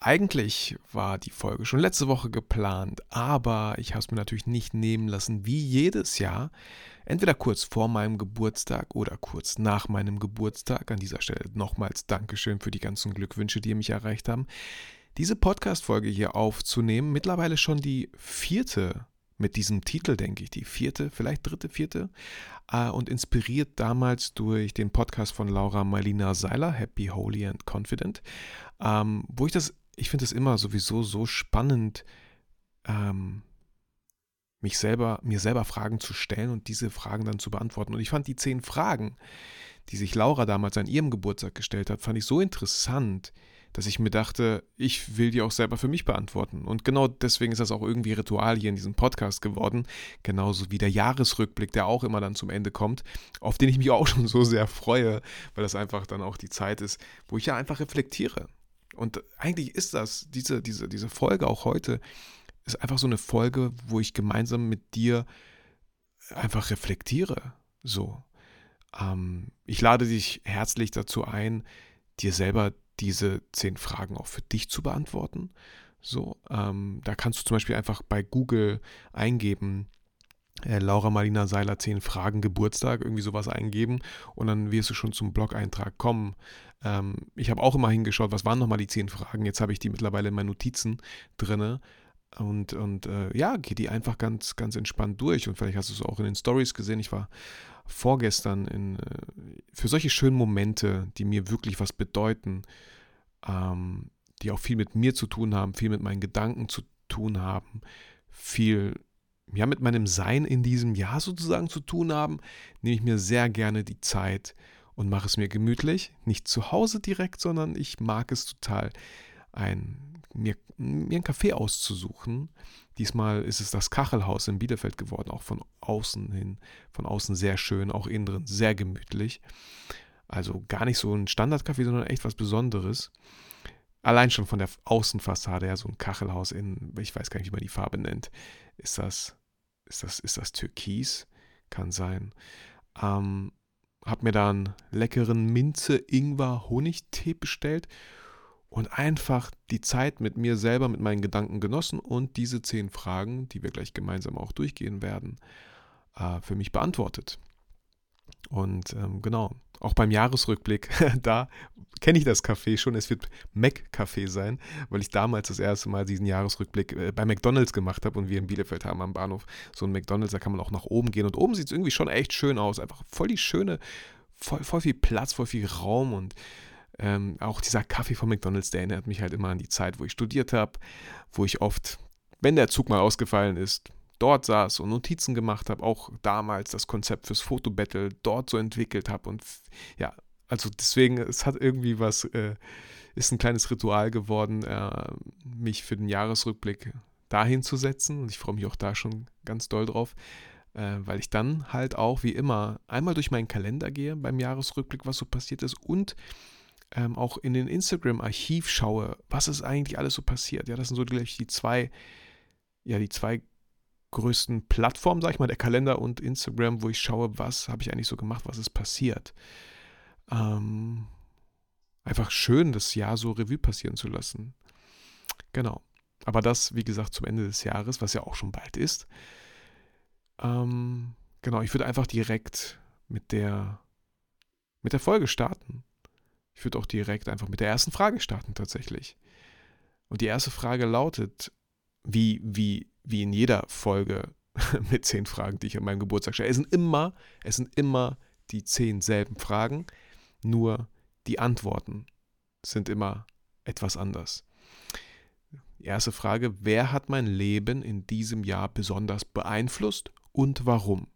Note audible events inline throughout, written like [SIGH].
Eigentlich war die Folge schon letzte Woche geplant, aber ich habe es mir natürlich nicht nehmen lassen, wie jedes Jahr, entweder kurz vor meinem Geburtstag oder kurz nach meinem Geburtstag. An dieser Stelle nochmals Dankeschön für die ganzen Glückwünsche, die mich erreicht haben. Diese Podcast-Folge hier aufzunehmen, mittlerweile schon die vierte mit diesem Titel, denke ich, die vierte, vielleicht dritte, vierte, äh, und inspiriert damals durch den Podcast von Laura Marlina Seiler, Happy, Holy and Confident, ähm, wo ich das ich finde es immer sowieso so spannend, ähm, mich selber, mir selber Fragen zu stellen und diese Fragen dann zu beantworten. Und ich fand die zehn Fragen, die sich Laura damals an ihrem Geburtstag gestellt hat, fand ich so interessant, dass ich mir dachte, ich will die auch selber für mich beantworten. Und genau deswegen ist das auch irgendwie Ritual hier in diesem Podcast geworden. Genauso wie der Jahresrückblick, der auch immer dann zum Ende kommt, auf den ich mich auch [LAUGHS] schon so sehr freue, weil das einfach dann auch die Zeit ist, wo ich ja einfach reflektiere. Und eigentlich ist das, diese, diese, diese Folge auch heute, ist einfach so eine Folge, wo ich gemeinsam mit dir einfach reflektiere. So. Ähm, ich lade dich herzlich dazu ein, dir selber diese zehn Fragen auch für dich zu beantworten. So, ähm, da kannst du zum Beispiel einfach bei Google eingeben, äh, Laura Marlina Seiler 10 Fragen Geburtstag, irgendwie sowas eingeben und dann wirst du schon zum Blog-Eintrag kommen. Ähm, ich habe auch immer hingeschaut, was waren nochmal die 10 Fragen. Jetzt habe ich die mittlerweile in meinen Notizen drin und, und äh, ja, geh die einfach ganz, ganz entspannt durch und vielleicht hast du es auch in den Stories gesehen. Ich war vorgestern in, äh, für solche schönen Momente, die mir wirklich was bedeuten, ähm, die auch viel mit mir zu tun haben, viel mit meinen Gedanken zu tun haben, viel ja, mit meinem Sein in diesem Jahr sozusagen zu tun haben, nehme ich mir sehr gerne die Zeit und mache es mir gemütlich. Nicht zu Hause direkt, sondern ich mag es total, ein, mir, mir einen Kaffee auszusuchen. Diesmal ist es das Kachelhaus in Bielefeld geworden, auch von außen hin, von außen sehr schön, auch innen drin sehr gemütlich. Also gar nicht so ein Standardkaffee, sondern echt was Besonderes. Allein schon von der Außenfassade her, so ein Kachelhaus in, ich weiß gar nicht, wie man die Farbe nennt, ist das ist das, ist das Türkis? Kann sein. Ähm, hab mir dann leckeren Minze-Ingwer-Honigtee bestellt und einfach die Zeit mit mir selber, mit meinen Gedanken genossen und diese zehn Fragen, die wir gleich gemeinsam auch durchgehen werden, äh, für mich beantwortet. Und ähm, genau, auch beim Jahresrückblick, [LAUGHS] da kenne ich das Café schon. Es wird Mac Café sein, weil ich damals das erste Mal diesen Jahresrückblick äh, bei McDonalds gemacht habe und wir in Bielefeld haben am Bahnhof so ein McDonalds, da kann man auch nach oben gehen und oben sieht es irgendwie schon echt schön aus. Einfach voll die schöne, voll, voll viel Platz, voll viel Raum und ähm, auch dieser Kaffee von McDonalds, der erinnert mich halt immer an die Zeit, wo ich studiert habe, wo ich oft, wenn der Zug mal ausgefallen ist, dort saß und Notizen gemacht habe, auch damals das Konzept fürs Fotobattle dort so entwickelt habe und ja, also deswegen, es hat irgendwie was, äh, ist ein kleines Ritual geworden, äh, mich für den Jahresrückblick dahin zu setzen und ich freue mich auch da schon ganz doll drauf, äh, weil ich dann halt auch wie immer einmal durch meinen Kalender gehe beim Jahresrückblick, was so passiert ist und ähm, auch in den Instagram-Archiv schaue, was ist eigentlich alles so passiert. Ja, das sind so gleich die zwei, ja, die zwei größten Plattformen, sag ich mal, der Kalender und Instagram, wo ich schaue, was habe ich eigentlich so gemacht, was ist passiert. Ähm, einfach schön, das Jahr so Revue passieren zu lassen. Genau. Aber das, wie gesagt, zum Ende des Jahres, was ja auch schon bald ist. Ähm, genau, ich würde einfach direkt mit der, mit der Folge starten. Ich würde auch direkt einfach mit der ersten Frage starten, tatsächlich. Und die erste Frage lautet, wie, wie wie in jeder Folge [LAUGHS] mit zehn Fragen, die ich an meinem Geburtstag stelle. Es sind immer, es sind immer die zehn selben Fragen, nur die Antworten sind immer etwas anders. Erste Frage, wer hat mein Leben in diesem Jahr besonders beeinflusst und warum?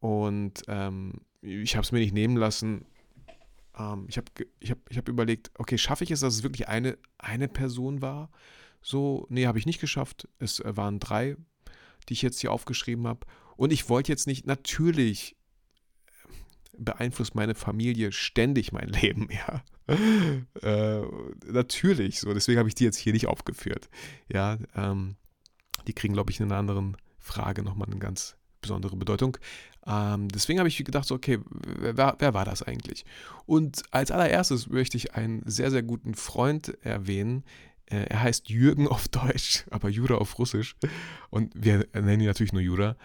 Und ähm, ich habe es mir nicht nehmen lassen. Ähm, ich habe ich hab, ich hab überlegt, okay, schaffe ich es, dass es wirklich eine, eine Person war? So, nee, habe ich nicht geschafft. Es äh, waren drei, die ich jetzt hier aufgeschrieben habe. Und ich wollte jetzt nicht, natürlich, beeinflusst meine Familie ständig mein [LAUGHS] Leben, ja. äh, natürlich, so, deswegen habe ich die jetzt hier nicht aufgeführt. Ja, ähm, die kriegen, glaube ich, in einer anderen Frage nochmal eine ganz besondere Bedeutung. Ähm, deswegen habe ich gedacht, so, okay, wer, wer, war das eigentlich? Und als allererstes möchte ich einen sehr, sehr guten Freund erwähnen. Äh, er heißt Jürgen auf [LAUGHS] Deutsch, aber Jura auf Russisch. Und wir nennen ihn natürlich nur Jura,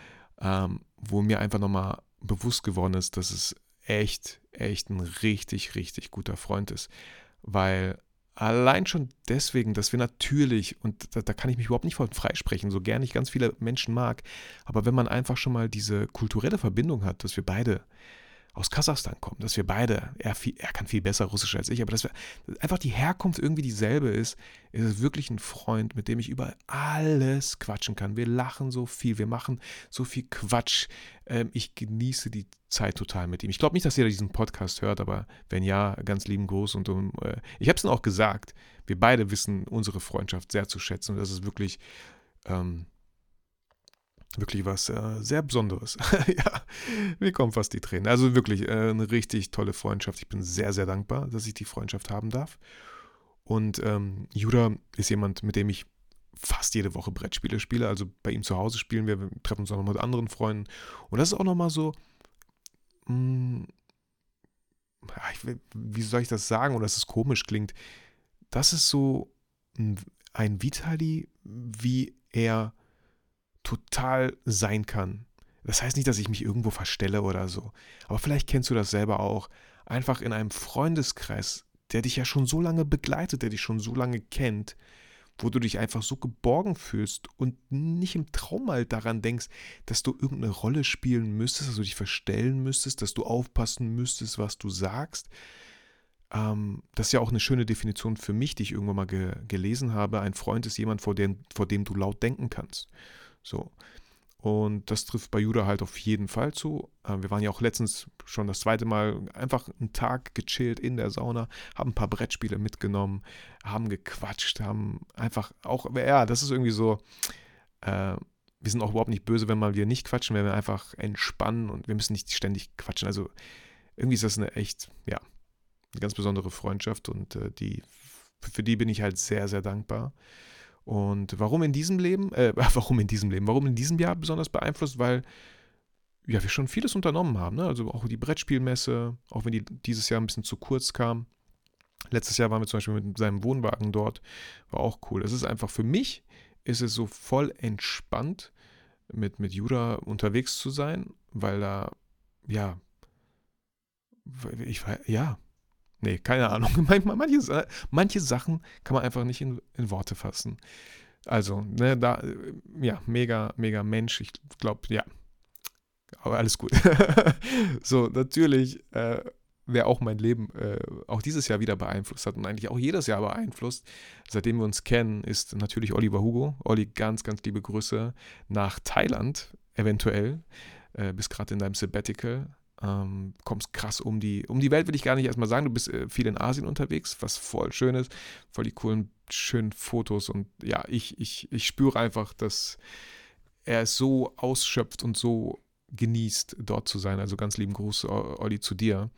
ähm, wo mir einfach nochmal bewusst geworden ist, dass es echt, echt ein richtig, richtig guter Freund ist. Weil allein schon deswegen, dass wir natürlich, und da, da, kann ich mich überhaupt nicht von freisprechen, so gern ich ganz viele Menschen mag, aber wenn man einfach schon mal diese kulturelle Verbindung hat, dass wir beide aus Kasachstan kommen, dass wir beide, er, viel, er kann viel besser Russisch als ich, aber dass wir einfach die Herkunft irgendwie dieselbe ist, ist es wirklich ein Freund, mit dem ich über alles quatschen kann. Wir lachen so viel, wir machen so viel Quatsch. Ähm, ich genieße die Zeit total mit ihm. Ich glaube nicht, dass jeder diesen Podcast hört, aber wenn ja, ganz lieben Gruß und um, äh, ich habe es dann auch gesagt, wir beide wissen unsere Freundschaft sehr zu schätzen und das ist wirklich ähm, wirklich was äh, sehr Besonderes. [LAUGHS] ja, mir kommen fast die Tränen. Also wirklich äh, eine richtig tolle Freundschaft. Ich bin sehr, sehr dankbar, dass ich die Freundschaft haben darf. Und ähm, Judah ist jemand, mit dem ich fast jede Woche Brettspiele spiele. Also bei ihm zu Hause spielen wir, wir treffen uns auch noch mit anderen Freunden. Und das ist auch nochmal so, mh, hm, ich, wie soll ich das sagen, oder dass es komisch klingt. Das ist so ein Vitali, wie er total sein kann. Das heißt nicht, dass ich mich irgendwo verstelle oder so. Aber vielleicht kennst du das selber auch. Einfach in einem Freundeskreis, der dich ja schon so lange begleitet, der dich schon so lange kennt, wo du dich einfach so geborgen fühlst und nicht im Traum mal daran denkst, dass du irgendeine Rolle spielen müsstest, dass du dich verstellen müsstest, dass du aufpassen müsstest, was du sagst. Ähm, das ist ja auch eine schöne Definition für mich, die ich irgendwann mal ge gelesen habe. Ein Freund ist jemand, vor dem, vor dem du laut denken kannst. So. Und das trifft bei Judah halt auf jeden Fall zu. Ähm, wir waren ja auch letztens schon das zweite Mal einfach einen Tag gechillt in der Sauna, haben ein paar Brettspiele mitgenommen, haben gequatscht, haben einfach auch, ja, das ist irgendwie so, äh, wir sind auch überhaupt nicht böse, wenn mal wir nicht quatschen, wenn wir einfach entspannen und wir müssen nicht ständig quatschen. Also irgendwie ist das eine echt, ja, eine ganz besondere Freundschaft und äh, die, für die bin ich halt sehr, sehr dankbar. Und warum in diesem Leben, äh, [LAUGHS] warum in diesem Leben, warum in diesem Jahr besonders beeinflusst? Weil ja, wir schon vieles unternommen haben. Ne? Also auch die Brettspielmesse, auch wenn die dieses Jahr ein bisschen zu kurz kam. Letztes Jahr waren wir zum Beispiel mit seinem Wohnwagen dort, war auch cool. Es ist einfach für mich, ist es so voll entspannt, mit, mit Jura unterwegs zu sein, weil da, ja, ich, ja, Nee, keine Ahnung. [LAUGHS] Manche, manche Sachen kann man einfach nicht in, in Worte fassen. Also, ne, da, ja, mega, mega Mensch. Ich glaube, ja. Aber alles gut. [LAUGHS] so, natürlich, äh, wer auch mein Leben äh, auch dieses Jahr wieder beeinflusst hat und eigentlich auch jedes Jahr beeinflusst, seitdem wir uns kennen, ist natürlich Oliver Hugo. Olli, ganz, ganz liebe Grüße nach Thailand, eventuell. Äh, bist gerade in deinem Sabbatical. Ähm, kommst krass um die, um die Welt, will ich gar nicht erstmal sagen. Du bist äh, viel in Asien unterwegs, was voll schön ist. Voll die coolen, schönen Fotos. Und ja, ich, ich, ich spüre einfach, dass er es so ausschöpft und so genießt, dort zu sein. Also ganz lieben Gruß, Olli, zu dir.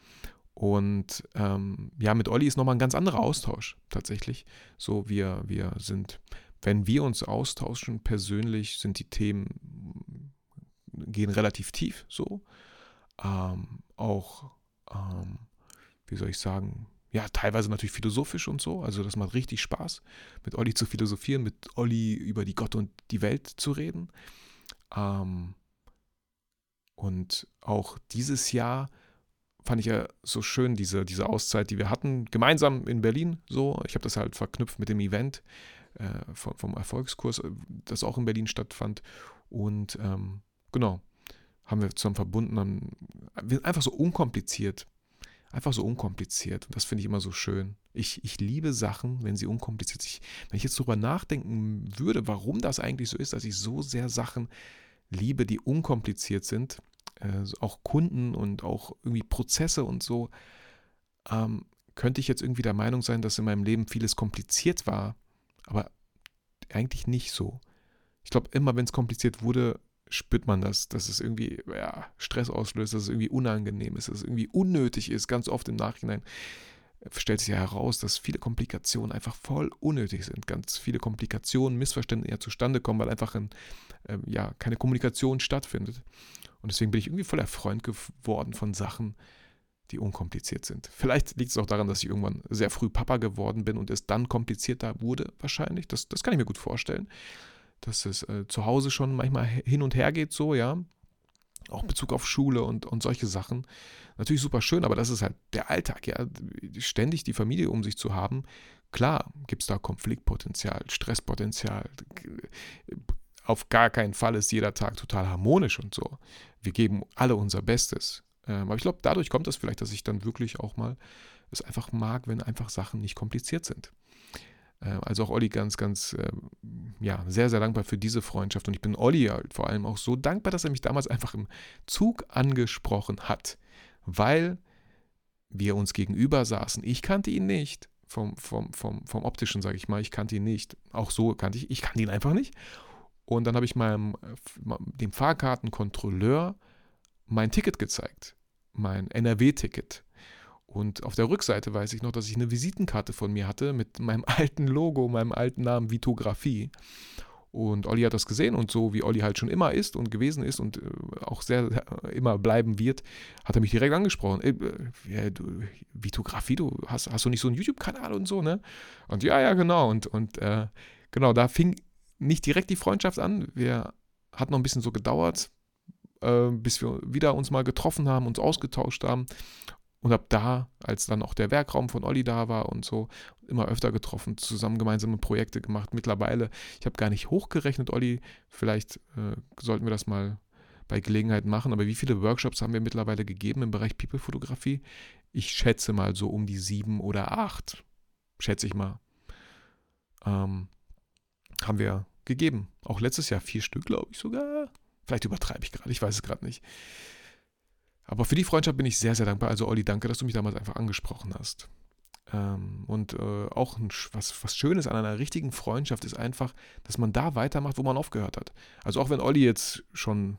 Und ähm, ja, mit Olli ist nochmal ein ganz anderer Austausch tatsächlich. So, wir, wir sind, wenn wir uns austauschen persönlich, sind die Themen, gehen relativ tief so ähm, auch, ähm, wie soll ich sagen, ja, teilweise natürlich philosophisch und so. Also das macht richtig Spaß, mit Olli zu philosophieren, mit Olli über die Gott und die Welt zu reden. Ähm, und auch dieses Jahr fand ich ja so schön, diese, diese Auszeit, die wir hatten, gemeinsam in Berlin. So, ich habe das halt verknüpft mit dem Event äh, vom, vom, Erfolgskurs, äh, das auch in Berlin stattfand. Und ähm, genau, haben wir zusammen verbunden. Haben, einfach so unkompliziert. Einfach so unkompliziert. Und das finde ich immer so schön. Ich, ich liebe Sachen, wenn sie unkompliziert sind. Wenn ich jetzt darüber nachdenken würde, warum das eigentlich so ist, dass ich so sehr Sachen liebe, die unkompliziert sind, äh, auch Kunden und auch irgendwie Prozesse und so, ähm, könnte ich jetzt irgendwie der Meinung sein, dass in meinem Leben vieles kompliziert war, aber eigentlich nicht so. Ich glaube, immer wenn es kompliziert wurde, spürt man das, dass es irgendwie ja, Stress auslöst, dass es irgendwie unangenehm ist, dass es irgendwie unnötig ist. Ganz oft im Nachhinein stellt sich ja heraus, dass viele Komplikationen einfach voll unnötig sind. Ganz viele Komplikationen, Missverständnisse ja zustande kommen, weil einfach ein, äh, ja, keine Kommunikation stattfindet. Und deswegen bin ich irgendwie voller Freund geworden von Sachen, die unkompliziert sind. Vielleicht liegt es auch daran, dass ich irgendwann sehr früh Papa geworden bin und es dann komplizierter wurde, wahrscheinlich. Das, das kann ich mir gut vorstellen. Dass es äh, zu Hause schon manchmal hin und her geht, so, ja. Auch in Bezug auf Schule und, und solche Sachen. Natürlich super schön, aber das ist halt der Alltag, ja. Ständig die Familie um sich zu haben. Klar gibt es da Konfliktpotenzial, Stresspotenzial. Auf gar keinen Fall ist jeder Tag total harmonisch und so. Wir geben alle unser Bestes. Ähm, aber ich glaube, dadurch kommt das vielleicht, dass ich dann wirklich auch mal es einfach mag, wenn einfach Sachen nicht kompliziert sind. Ähm, also auch Olli ganz, ganz, ähm, ja, sehr, sehr dankbar für diese Freundschaft. Und ich bin Olli halt vor allem auch so dankbar, dass er mich damals einfach im Zug angesprochen hat, weil wir uns gegenüber saßen. Ich kannte ihn nicht. Vom, vom, vom, vom optischen, sage ich mal, ich kannte ihn nicht. Auch so kannte ich, ich kannte ihn einfach nicht. Und dann habe ich meinem, äh, dem Fahrkartenkontrolleur mein Ticket gezeigt mein NRW-Ticket. Und auf der Rückseite weiß ich noch, dass ich eine Visitenkarte von mir hatte mit meinem [LAUGHS] alten Logo, meinem alten Namen Vitografie. Und Olli hat das gesehen und so wie Olli halt schon immer ist und gewesen ist und äh, auch sehr, immer bleiben wird, hat er mich direkt angesprochen. Ey, äh, du, Vitografie, du hast, hast du nicht so einen YouTube-Kanal und so, ne? Und ja, ja, genau. Und, und äh, genau, da fing nicht direkt die Freundschaft an. Wir hat noch ein bisschen so gedauert, äh, bis wir wieder uns mal getroffen haben, uns ausgetauscht haben. Und ab da, als dann auch der Werkraum von Olli da war und so, immer öfter getroffen, zusammen gemeinsame Projekte gemacht. Mittlerweile, ich habe gar nicht hochgerechnet, Olli, vielleicht äh, sollten wir das mal bei Gelegenheit machen, aber wie viele Workshops haben wir mittlerweile gegeben im Bereich People-Fotografie? Ich schätze mal so um die sieben oder acht, schätze ich mal, ähm, haben wir gegeben. Auch letztes Jahr vier Stück, glaube ich sogar. Vielleicht übertreibe ich gerade, ich weiß es gerade nicht. Aber für die Freundschaft bin ich sehr, sehr dankbar. Also Olli, danke, dass du mich damals einfach angesprochen hast. Ähm, und äh, auch was, was Schönes an einer richtigen Freundschaft ist einfach, dass man da weitermacht, wo man aufgehört hat. Also auch wenn Olli jetzt schon,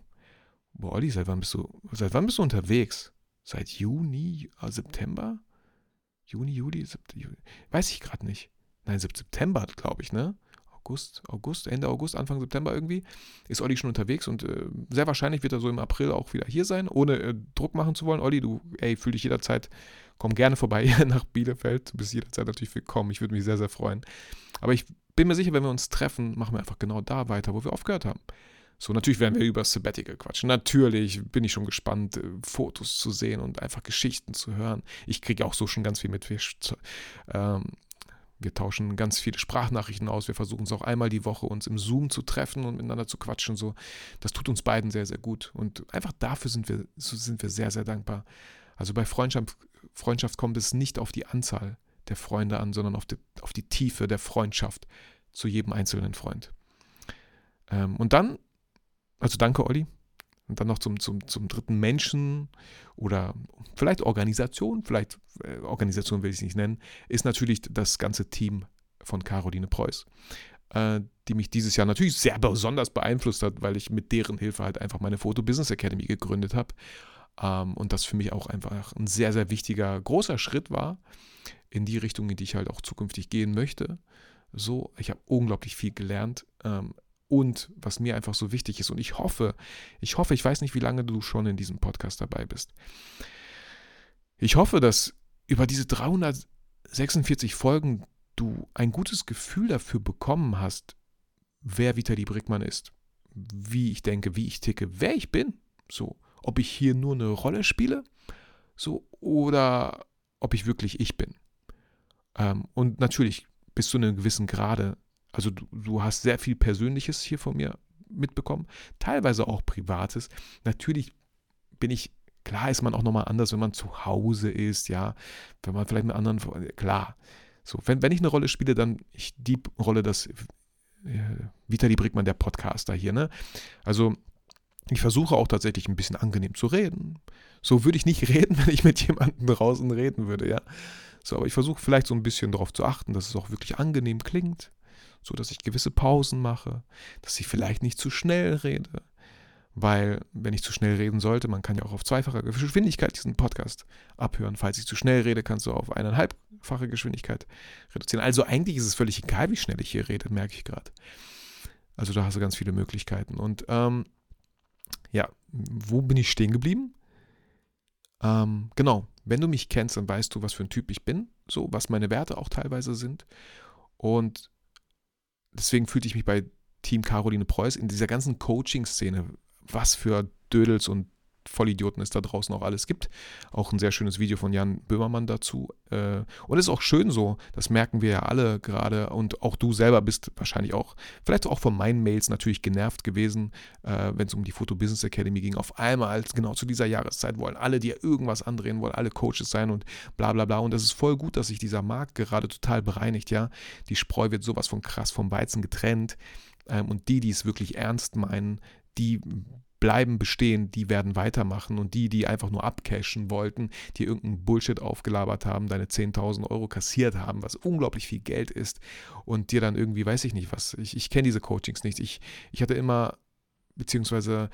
boah Olli, seit wann bist du, seit wann bist du unterwegs? Seit Juni, äh, September? Juni, Juli, September, weiß ich gerade nicht. Nein, September, glaube ich, ne? August, August, Ende August, Anfang September irgendwie, ist Olli schon unterwegs und äh, sehr wahrscheinlich wird er so im April auch wieder hier sein, ohne äh, Druck machen zu wollen. Olli, du, ey, fühl dich jederzeit, komm gerne vorbei [LAUGHS] nach Bielefeld. Du bist jederzeit natürlich willkommen. Ich würde mich sehr, sehr freuen. Aber ich bin mir sicher, wenn wir uns treffen, machen wir einfach genau da weiter, wo wir aufgehört haben. So, natürlich werden wir über Sabbatical quatschen. Natürlich bin ich schon gespannt, äh, Fotos zu sehen und einfach Geschichten zu hören. Ich kriege auch so schon ganz viel mit. Ähm, wir tauschen ganz viele Sprachnachrichten aus. Wir versuchen es auch einmal die Woche, uns im Zoom zu treffen und miteinander zu quatschen. So, das tut uns beiden sehr, sehr gut. Und einfach dafür sind wir, sind wir sehr, sehr dankbar. Also bei Freundschaft, Freundschaft kommt es nicht auf die Anzahl der Freunde an, sondern auf die, auf die Tiefe der Freundschaft zu jedem einzelnen Freund. Ähm, und dann, also danke, Olli, und dann noch zum, zum, zum dritten Menschen oder vielleicht Organisation, vielleicht äh, Organisation will ich es nicht nennen, ist natürlich das ganze Team von Caroline Preuß, äh, die mich dieses Jahr natürlich sehr besonders beeinflusst hat, weil ich mit deren Hilfe halt einfach meine Photo Business Academy gegründet habe. Ähm, und das für mich auch einfach ein sehr, sehr wichtiger, großer Schritt war in die Richtung, in die ich halt auch zukünftig gehen möchte. So, ich habe unglaublich viel gelernt. Ähm, und was mir einfach so wichtig ist. Und ich hoffe, ich hoffe, ich weiß nicht, wie lange du schon in diesem Podcast dabei bist. Ich hoffe, dass über diese 346 Folgen du ein gutes Gefühl dafür bekommen hast, wer Vitali Brickmann ist, wie ich denke, wie ich ticke, wer ich bin. So, ob ich hier nur eine Rolle spiele, so, oder ob ich wirklich ich bin. Ähm, und natürlich bis zu einem gewissen Grade also du, du hast sehr viel Persönliches hier von mir mitbekommen, teilweise auch Privates. Natürlich bin ich, klar ist man auch nochmal anders, wenn man zu Hause ist, ja, wenn man vielleicht mit anderen, klar. So, wenn, wenn ich eine Rolle spiele, dann ich die Rolle, das äh, Vitali Brickmann, der Podcaster hier, ne? Also ich versuche auch tatsächlich ein bisschen angenehm zu reden. So würde ich nicht [LAUGHS] reden, wenn ich mit jemandem draußen reden würde, ja. So, aber ich versuche vielleicht so ein bisschen darauf zu achten, dass es auch wirklich angenehm klingt so dass ich gewisse Pausen mache, dass ich vielleicht nicht zu schnell rede. weil wenn ich zu schnell reden sollte, man kann ja auch auf zweifacher Geschwindigkeit diesen Podcast abhören. Falls ich zu schnell rede, kannst du auf eineinhalbfache Geschwindigkeit reduzieren. Also eigentlich ist es völlig egal, wie schnell ich hier rede, merke ich gerade. Also da hast du ganz viele Möglichkeiten. Und ähm, ja, wo bin ich stehen geblieben? Ähm, genau, wenn du mich kennst, dann weißt du, was für ein Typ ich bin, so was meine Werte auch teilweise sind. Und deswegen fühlte ich mich bei Team Caroline Preuß in dieser ganzen Coaching-Szene was für Dödels und Vollidioten es da draußen auch alles gibt. Auch ein sehr schönes Video von Jan Böhmermann dazu. Äh, und es ist auch schön so, das merken wir ja alle gerade und auch du selber bist wahrscheinlich auch, vielleicht auch von meinen Mails natürlich genervt gewesen, äh, wenn es um die Photo Business Academy ging. Auf einmal, genau zu dieser Jahreszeit, wollen alle dir irgendwas andrehen, wollen alle Coaches sein und bla bla bla. Und es ist voll gut, dass sich dieser Markt gerade total bereinigt, ja. Die Spreu wird sowas von krass vom Weizen getrennt. Ähm, und die, die es wirklich ernst meinen, die bleiben bestehen, die werden weitermachen und die, die einfach nur abcashen wollten, die irgendeinen Bullshit aufgelabert haben, deine 10.000 Euro kassiert haben, was unglaublich viel Geld ist und dir dann irgendwie, weiß ich nicht was, ich, ich kenne diese Coachings nicht, ich, ich hatte immer, beziehungsweise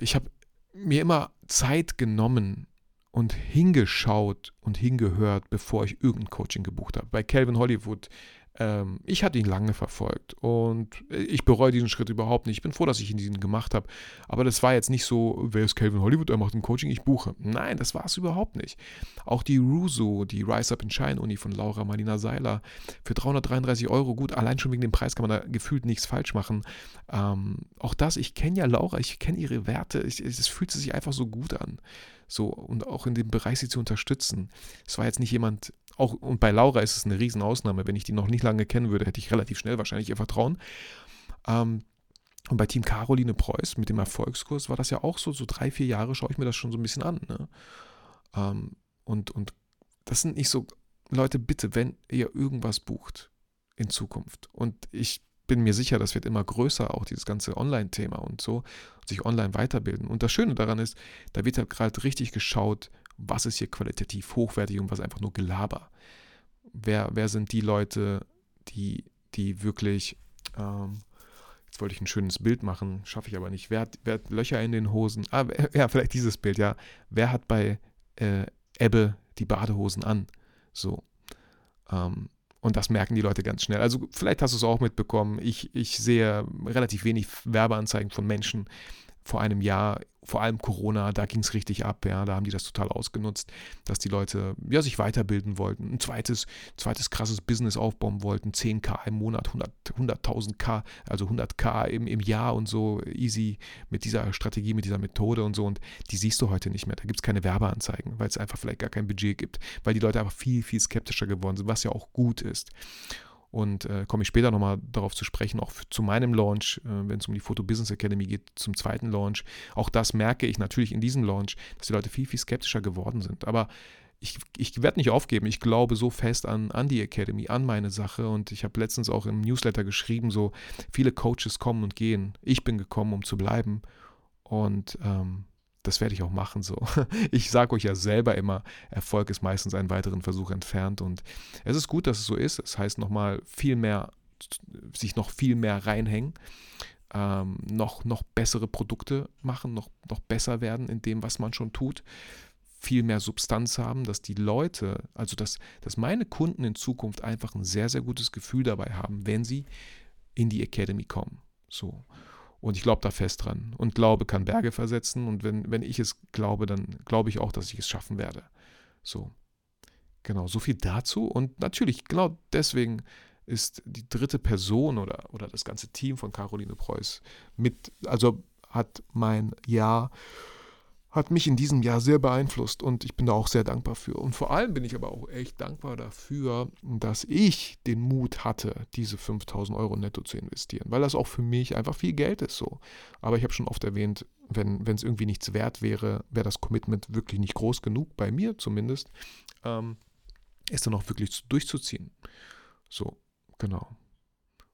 ich habe mir immer Zeit genommen und hingeschaut und hingehört, bevor ich irgendein Coaching gebucht habe. Bei Calvin Hollywood ähm, ich hatte ihn lange verfolgt und ich bereue diesen Schritt überhaupt nicht. Ich bin froh, dass ich ihn gemacht habe. Aber das war jetzt nicht so, wer ist Calvin Hollywood, er macht ein Coaching, ich buche. Nein, das war es überhaupt nicht. Auch die Rusu, die Rise Up in Shine Uni von Laura Marlina Seiler, für 333 Euro, gut, allein schon wegen dem Preis kann man da gefühlt nichts falsch machen. Ähm, auch das, ich kenne ja Laura, ich kenne ihre Werte, es fühlt sich einfach so gut an. So, und auch in dem Bereich sie zu unterstützen. Es war jetzt nicht jemand, auch, und bei Laura ist es eine Riesenausnahme. Wenn ich die noch nicht lange kennen würde, hätte ich relativ schnell wahrscheinlich ihr Vertrauen. Ähm, und bei Team Caroline Preuß mit dem Erfolgskurs war das ja auch so, so drei, vier Jahre schaue ich mir das schon so ein bisschen an. Ne? Ähm, und, und das sind nicht so, Leute, bitte, wenn ihr irgendwas bucht in Zukunft, und ich bin mir sicher, das wird immer größer, auch dieses ganze Online-Thema und so, sich online weiterbilden. Und das Schöne daran ist, da wird halt gerade richtig geschaut, was ist hier qualitativ hochwertig und was einfach nur Gelaber. Wer, wer sind die Leute, die, die wirklich, ähm, jetzt wollte ich ein schönes Bild machen, schaffe ich aber nicht. Wer hat, wer hat Löcher in den Hosen? Ah, [LAUGHS] ja, vielleicht dieses Bild, ja. Wer hat bei äh, Ebbe die Badehosen an? So. Ähm, und das merken die Leute ganz schnell. Also vielleicht hast du es auch mitbekommen. Ich, ich sehe relativ wenig Werbeanzeigen von Menschen, vor einem Jahr, vor allem Corona, da ging es richtig ab, ja, da haben die das total ausgenutzt, dass die Leute ja, sich weiterbilden wollten, ein zweites, zweites krasses Business aufbauen wollten, 10k im Monat, 100, 100.000 K, also 100k im, im Jahr und so, easy mit dieser Strategie, mit dieser Methode und so. Und die siehst du heute nicht mehr, da gibt es keine Werbeanzeigen, weil es einfach vielleicht gar kein Budget gibt, weil die Leute einfach viel, viel skeptischer geworden sind, was ja auch gut ist und äh, komme ich später nochmal darauf zu sprechen, auch zu meinem Launch, äh, wenn es um die Photo Business Academy geht, zum zweiten Launch. Auch das merke ich natürlich in diesem Launch, dass die Leute viel, viel skeptischer geworden sind. Aber ich, ich werde nicht aufgeben. Ich glaube so fest an, an die Academy, an meine Sache. Und ich habe letztens auch im Newsletter geschrieben, so viele Coaches kommen und gehen. Ich bin gekommen, um zu bleiben. Und ähm, das werde ich auch machen so. [LAUGHS] Ich sage euch ja selber immer, Erfolg ist meistens einen weiteren Versuch entfernt und es ist gut, dass es so ist. Es heißt nochmal viel mehr, sich noch viel mehr reinhängen, ähm, noch, noch bessere Produkte machen, noch, noch besser werden in dem, was man schon tut, viel mehr Substanz haben, dass die Leute, also dass, dass meine Kunden in Zukunft einfach ein sehr, sehr gutes Gefühl dabei haben, wenn sie in die Academy kommen. So. Und ich glaube da fest dran. Und Glaube kann Berge versetzen. Und wenn, wenn ich es glaube, dann glaube ich auch, dass ich es schaffen werde. So. Genau, so viel dazu. Und natürlich, genau deswegen ist die dritte Person oder, oder das ganze Team von Caroline Preuß mit, also hat mein Ja hat mich in diesem Jahr sehr beeinflusst und ich bin da auch sehr dankbar für. Und vor allem bin ich aber auch echt dankbar dafür, dass ich den Mut hatte, diese 5000 Euro netto zu investieren, weil das auch für mich einfach viel Geld ist so. Aber ich habe schon oft erwähnt, wenn es irgendwie nichts wert wäre, wäre das Commitment wirklich nicht groß genug, bei mir zumindest, ähm, es dann auch wirklich durchzuziehen. So, genau.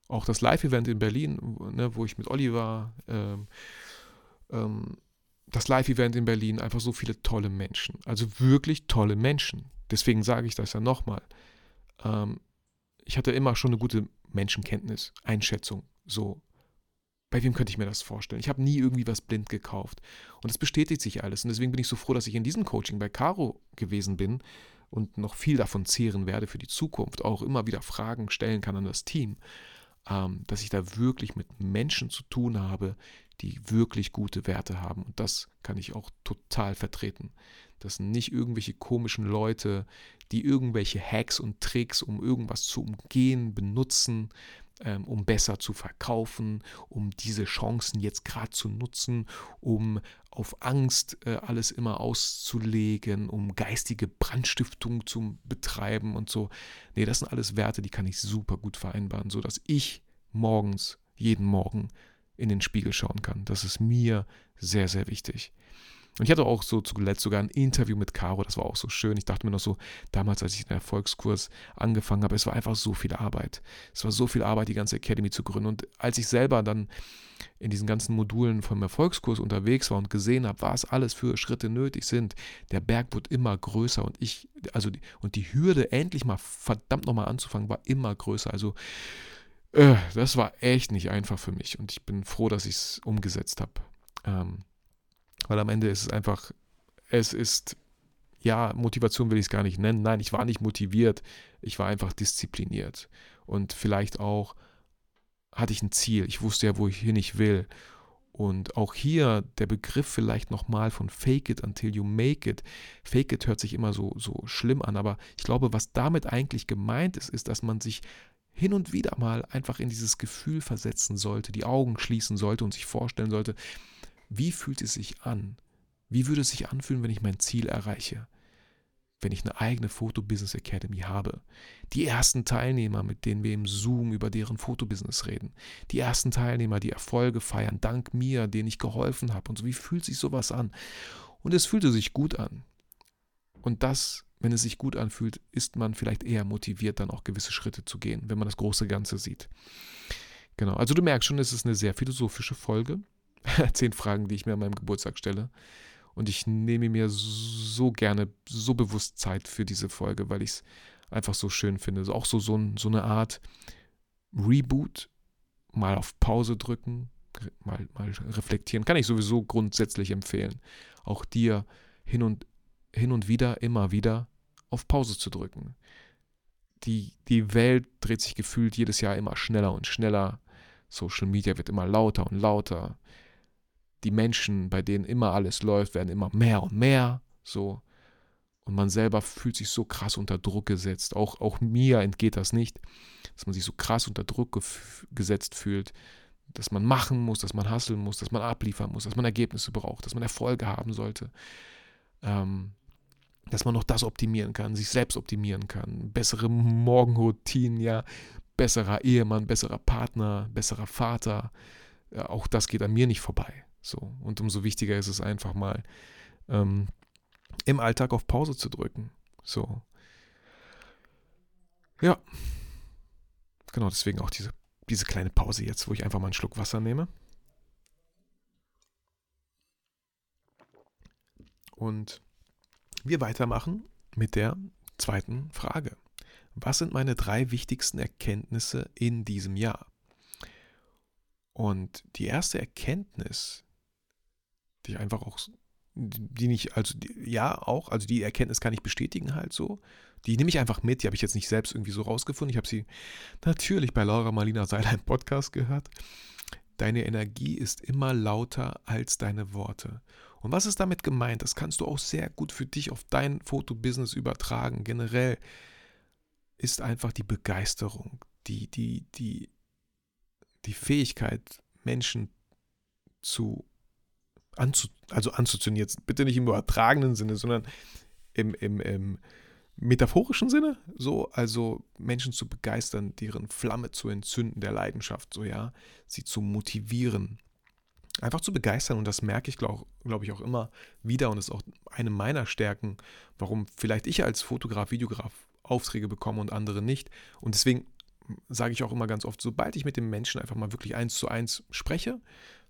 Auch das Live-Event in Berlin, ne, wo ich mit Olli war, ähm, ähm, das Live-Event in Berlin, einfach so viele tolle Menschen. Also wirklich tolle Menschen. Deswegen sage ich das ja nochmal. Ähm, ich hatte immer schon eine gute Menschenkenntnis, Einschätzung. So. bei wem könnte ich mir das vorstellen? Ich habe nie irgendwie was blind gekauft. Und es bestätigt sich alles. Und deswegen bin ich so froh, dass ich in diesem Coaching bei Caro gewesen bin und noch viel davon zehren werde für die Zukunft, auch immer wieder Fragen stellen kann an das Team, dass ich da wirklich mit Menschen zu tun habe, die wirklich gute Werte haben. Und das kann ich auch total vertreten. Das sind nicht irgendwelche komischen Leute, die irgendwelche Hacks und Tricks, um irgendwas zu umgehen, benutzen, ähm, um besser zu verkaufen, um diese Chancen jetzt gerade zu nutzen, um auf Angst äh, alles immer auszulegen, um geistige Brandstiftung zu betreiben und so. Nee, das sind alles Werte, die kann ich super gut vereinbaren, sodass ich morgens, jeden Morgen in den Spiegel schauen kann. Das ist mir sehr, sehr wichtig. Und ich hatte auch so zuletzt sogar ein Interview mit Caro, das war auch so schön. Ich dachte mir noch so, damals, als ich den Erfolgskurs angefangen habe, es war einfach so viel Arbeit. Es war so viel Arbeit, die ganze Academy zu gründen. Und als ich selber dann in diesen ganzen Modulen vom Erfolgskurs unterwegs war und gesehen habe, was alles für Schritte nötig sind, der Berg wurde immer größer und ich, also die, und die Hürde, endlich mal verdammt nochmal anzufangen, war immer größer. Also äh, das war echt nicht einfach für mich und ich bin froh, dass ich es umgesetzt habe. Ähm, weil am Ende ist es einfach, es ist, ja, Motivation will ich es gar nicht nennen. Nein, ich war nicht motiviert, ich war einfach diszipliniert. Und vielleicht auch hatte ich ein Ziel, ich wusste ja, wo ich hin ich will. Und auch hier der Begriff vielleicht nochmal von Fake it until you make it. Fake it hört sich immer so, so schlimm an, aber ich glaube, was damit eigentlich gemeint ist, ist, dass man sich hin und wieder mal einfach in dieses Gefühl versetzen sollte, die Augen schließen sollte und sich vorstellen sollte, wie fühlt es sich an? Wie würde es sich anfühlen, wenn ich mein Ziel erreiche? Wenn ich eine eigene Foto-Business Academy habe. Die ersten Teilnehmer, mit denen wir im Zoom über deren Fotobusiness reden. Die ersten Teilnehmer, die Erfolge feiern, dank mir, denen ich geholfen habe. Und so, wie fühlt sich sowas an? Und es fühlte sich gut an. Und das, wenn es sich gut anfühlt, ist man vielleicht eher motiviert, dann auch gewisse Schritte zu gehen, wenn man das große Ganze sieht. Genau, also du merkst schon, es ist eine sehr philosophische Folge. [LAUGHS] Zehn Fragen, die ich mir an meinem Geburtstag stelle. Und ich nehme mir so gerne, so bewusst Zeit für diese Folge, weil ich es einfach so schön finde. Also auch so, so, so eine Art Reboot, mal auf Pause drücken, mal, mal reflektieren. Kann ich sowieso grundsätzlich empfehlen. Auch dir hin und, hin und wieder, immer wieder auf Pause zu drücken. Die, die Welt dreht sich gefühlt jedes Jahr immer schneller und schneller. Social Media wird immer lauter und lauter die Menschen, bei denen immer alles läuft, werden immer mehr und mehr. So. Und man selber fühlt sich so krass unter Druck gesetzt. Auch, auch mir entgeht das nicht, dass man sich so krass unter Druck gesetzt fühlt, dass man machen muss, dass man hasseln muss, dass man abliefern muss, dass man Ergebnisse braucht, dass man Erfolge haben sollte. Ähm, dass man noch das optimieren kann, sich selbst optimieren kann, bessere Morgenroutinen, ja, besserer Ehemann, besserer Partner, besserer Vater. Ja, auch das geht an mir nicht vorbei. So. Und umso wichtiger ist es einfach mal ähm, im Alltag auf Pause zu drücken. So. Ja. Genau, deswegen auch diese, diese kleine Pause jetzt, wo ich einfach mal einen Schluck Wasser nehme. Und wir weitermachen mit der zweiten Frage. Was sind meine drei wichtigsten Erkenntnisse in diesem Jahr? Und die erste Erkenntnis, die einfach auch, die nicht, also die, ja auch, also die Erkenntnis kann ich bestätigen halt so. Die nehme ich einfach mit, die habe ich jetzt nicht selbst irgendwie so rausgefunden. Ich habe sie natürlich bei Laura Marlina Seiler im Podcast gehört. Deine Energie ist immer lauter als deine Worte. Und was ist damit gemeint? Das kannst du auch sehr gut für dich auf dein Fotobusiness übertragen. Generell ist einfach die Begeisterung, die, die, die, die Fähigkeit, Menschen zu anzu, also anzuzünden. Jetzt bitte nicht im übertragenen Sinne, sondern im, im, im metaphorischen Sinne, so, also Menschen zu begeistern, deren Flamme zu entzünden, der Leidenschaft, so ja, sie zu motivieren, einfach zu begeistern und das merke ich, glaube glaub ich, auch immer wieder und ist auch eine meiner Stärken, warum vielleicht ich als Fotograf, Videograf Aufträge bekomme und andere nicht und deswegen sage ich auch immer ganz oft, sobald ich mit dem Menschen einfach mal wirklich eins zu eins spreche,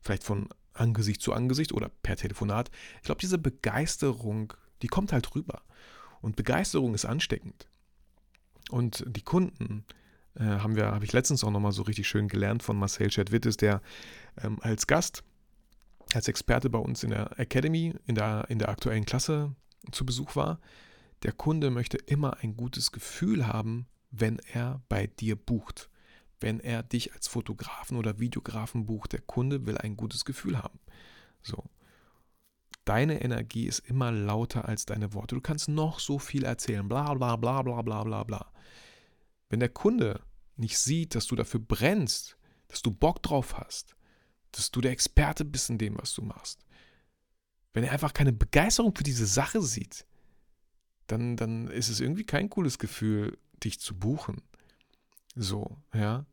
vielleicht von Angesicht zu Angesicht oder per Telefonat. Ich glaube, diese Begeisterung, die kommt halt rüber. Und Begeisterung ist ansteckend. Und die Kunden äh, haben wir, habe ich letztens auch nochmal so richtig schön gelernt von Marcel Chadwittes, der ähm, als Gast, als Experte bei uns in der Academy, in der, in der aktuellen Klasse zu Besuch war. Der Kunde möchte immer ein gutes Gefühl haben, wenn er bei dir bucht. Wenn er dich als Fotografen oder Videografen bucht, der Kunde will ein gutes Gefühl haben. So. Deine Energie ist immer lauter als deine Worte. Du kannst noch so viel erzählen, bla bla bla bla bla bla bla. Wenn der Kunde nicht sieht, dass du dafür brennst, dass du Bock drauf hast, dass du der Experte bist in dem, was du machst, wenn er einfach keine Begeisterung für diese Sache sieht, dann, dann ist es irgendwie kein cooles Gefühl, dich zu buchen. So, ja.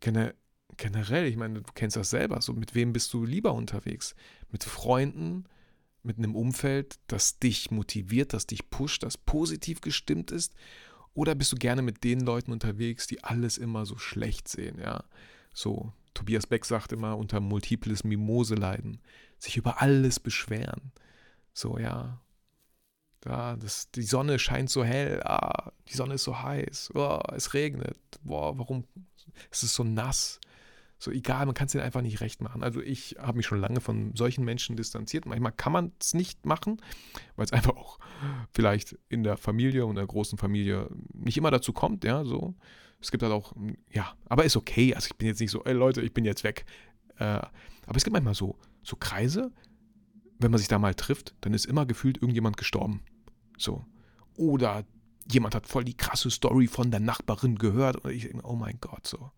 generell, ich meine, du kennst das selber, so mit wem bist du lieber unterwegs? Mit Freunden, mit einem Umfeld, das dich motiviert, das dich pusht, das positiv gestimmt ist oder bist du gerne mit den Leuten unterwegs, die alles immer so schlecht sehen, ja? So, Tobias Beck sagt immer, unter multiples Mimose leiden, sich über alles beschweren. So, ja. Da, das, die Sonne scheint so hell, ah, die Sonne ist so heiß, oh, es regnet, boah, warum, es ist so nass. So egal, man kann es denen einfach nicht recht machen. Also ich habe mich schon lange von solchen Menschen distanziert. Manchmal kann man es nicht machen, weil es [LAUGHS] einfach auch vielleicht in der Familie und der großen Familie nicht immer dazu kommt, ja, so. Es gibt halt auch, ja, aber ist okay. Also ich bin jetzt nicht so, ey Leute, ich bin jetzt weg. Äh, aber es gibt manchmal so, so Kreise, wenn man sich da mal trifft, dann ist immer gefühlt irgendjemand gestorben. So. Oder jemand hat voll die krasse Story von der Nachbarin gehört und ich denke, oh mein Gott, so.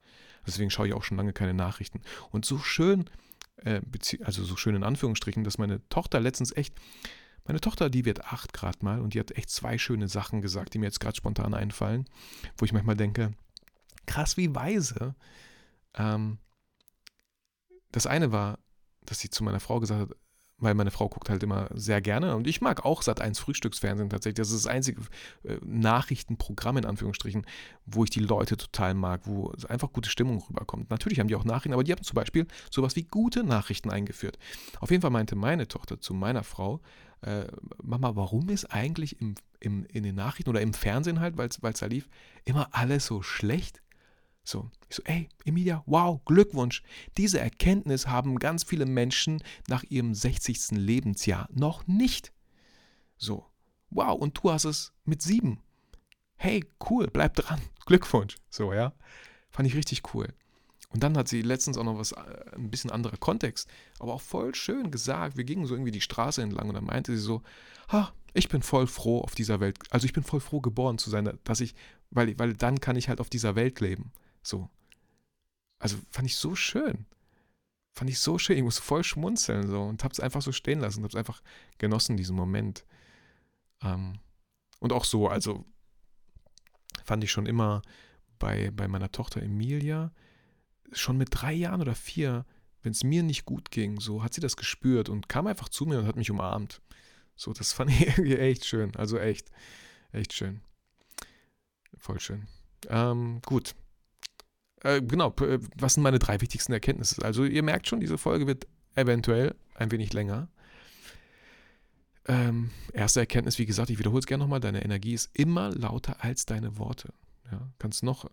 Deswegen schaue ich auch schon lange keine Nachrichten. Und so schön, äh, also so schön in Anführungsstrichen, dass meine Tochter letztens echt, meine Tochter, die wird acht Grad mal und die hat echt zwei schöne Sachen gesagt, die mir jetzt gerade spontan einfallen, wo ich manchmal denke, krass wie weise. Ähm, das eine war, dass sie zu meiner Frau gesagt hat, weil meine Frau guckt halt immer sehr gerne und ich mag auch Sat 1 Frühstücksfernsehen tatsächlich. Das ist das einzige äh, Nachrichtenprogramm in Anführungsstrichen, wo ich die Leute total mag, wo einfach gute Stimmung rüberkommt. Natürlich haben die auch Nachrichten, aber die haben zum Beispiel sowas wie gute Nachrichten eingeführt. Auf jeden Fall meinte meine Tochter zu meiner Frau, äh, Mama, warum ist eigentlich im, im, in den Nachrichten oder im Fernsehen halt, weil es da lief, immer alles so schlecht? So, ich so, ey, Emilia, wow, Glückwunsch. Diese Erkenntnis haben ganz viele Menschen nach ihrem 60. Lebensjahr noch nicht. So, wow, und du hast es mit sieben. Hey, cool, bleib dran. [LAUGHS] Glückwunsch. So, ja. Fand ich richtig cool. Und dann hat sie letztens auch noch was, äh, ein bisschen anderer Kontext, aber auch voll schön gesagt. Wir gingen so irgendwie die Straße entlang und dann meinte sie so, ha, ich bin voll froh auf dieser Welt, also ich bin voll froh geboren zu sein, dass ich, weil, weil dann kann ich halt auf dieser Welt leben. So. Also fand ich so schön. Fand ich so schön. Ich musste voll schmunzeln so und hab's einfach so stehen lassen. Hab's einfach genossen, diesen Moment. Ähm, und auch so, also fand ich schon immer bei, bei meiner Tochter Emilia, schon mit drei Jahren oder vier, wenn es mir nicht gut ging, so hat sie das gespürt und kam einfach zu mir und hat mich umarmt. So, das fand ich [LAUGHS] irgendwie echt schön. Also echt, echt schön. Voll schön. Ähm, gut. Äh, genau, äh, was sind meine drei wichtigsten Erkenntnisse? Also ihr merkt schon, diese Folge wird eventuell ein wenig länger. Ähm, erste Erkenntnis, wie gesagt, ich wiederhole es gerne nochmal, deine Energie ist immer lauter als deine Worte. Ja, kannst noch,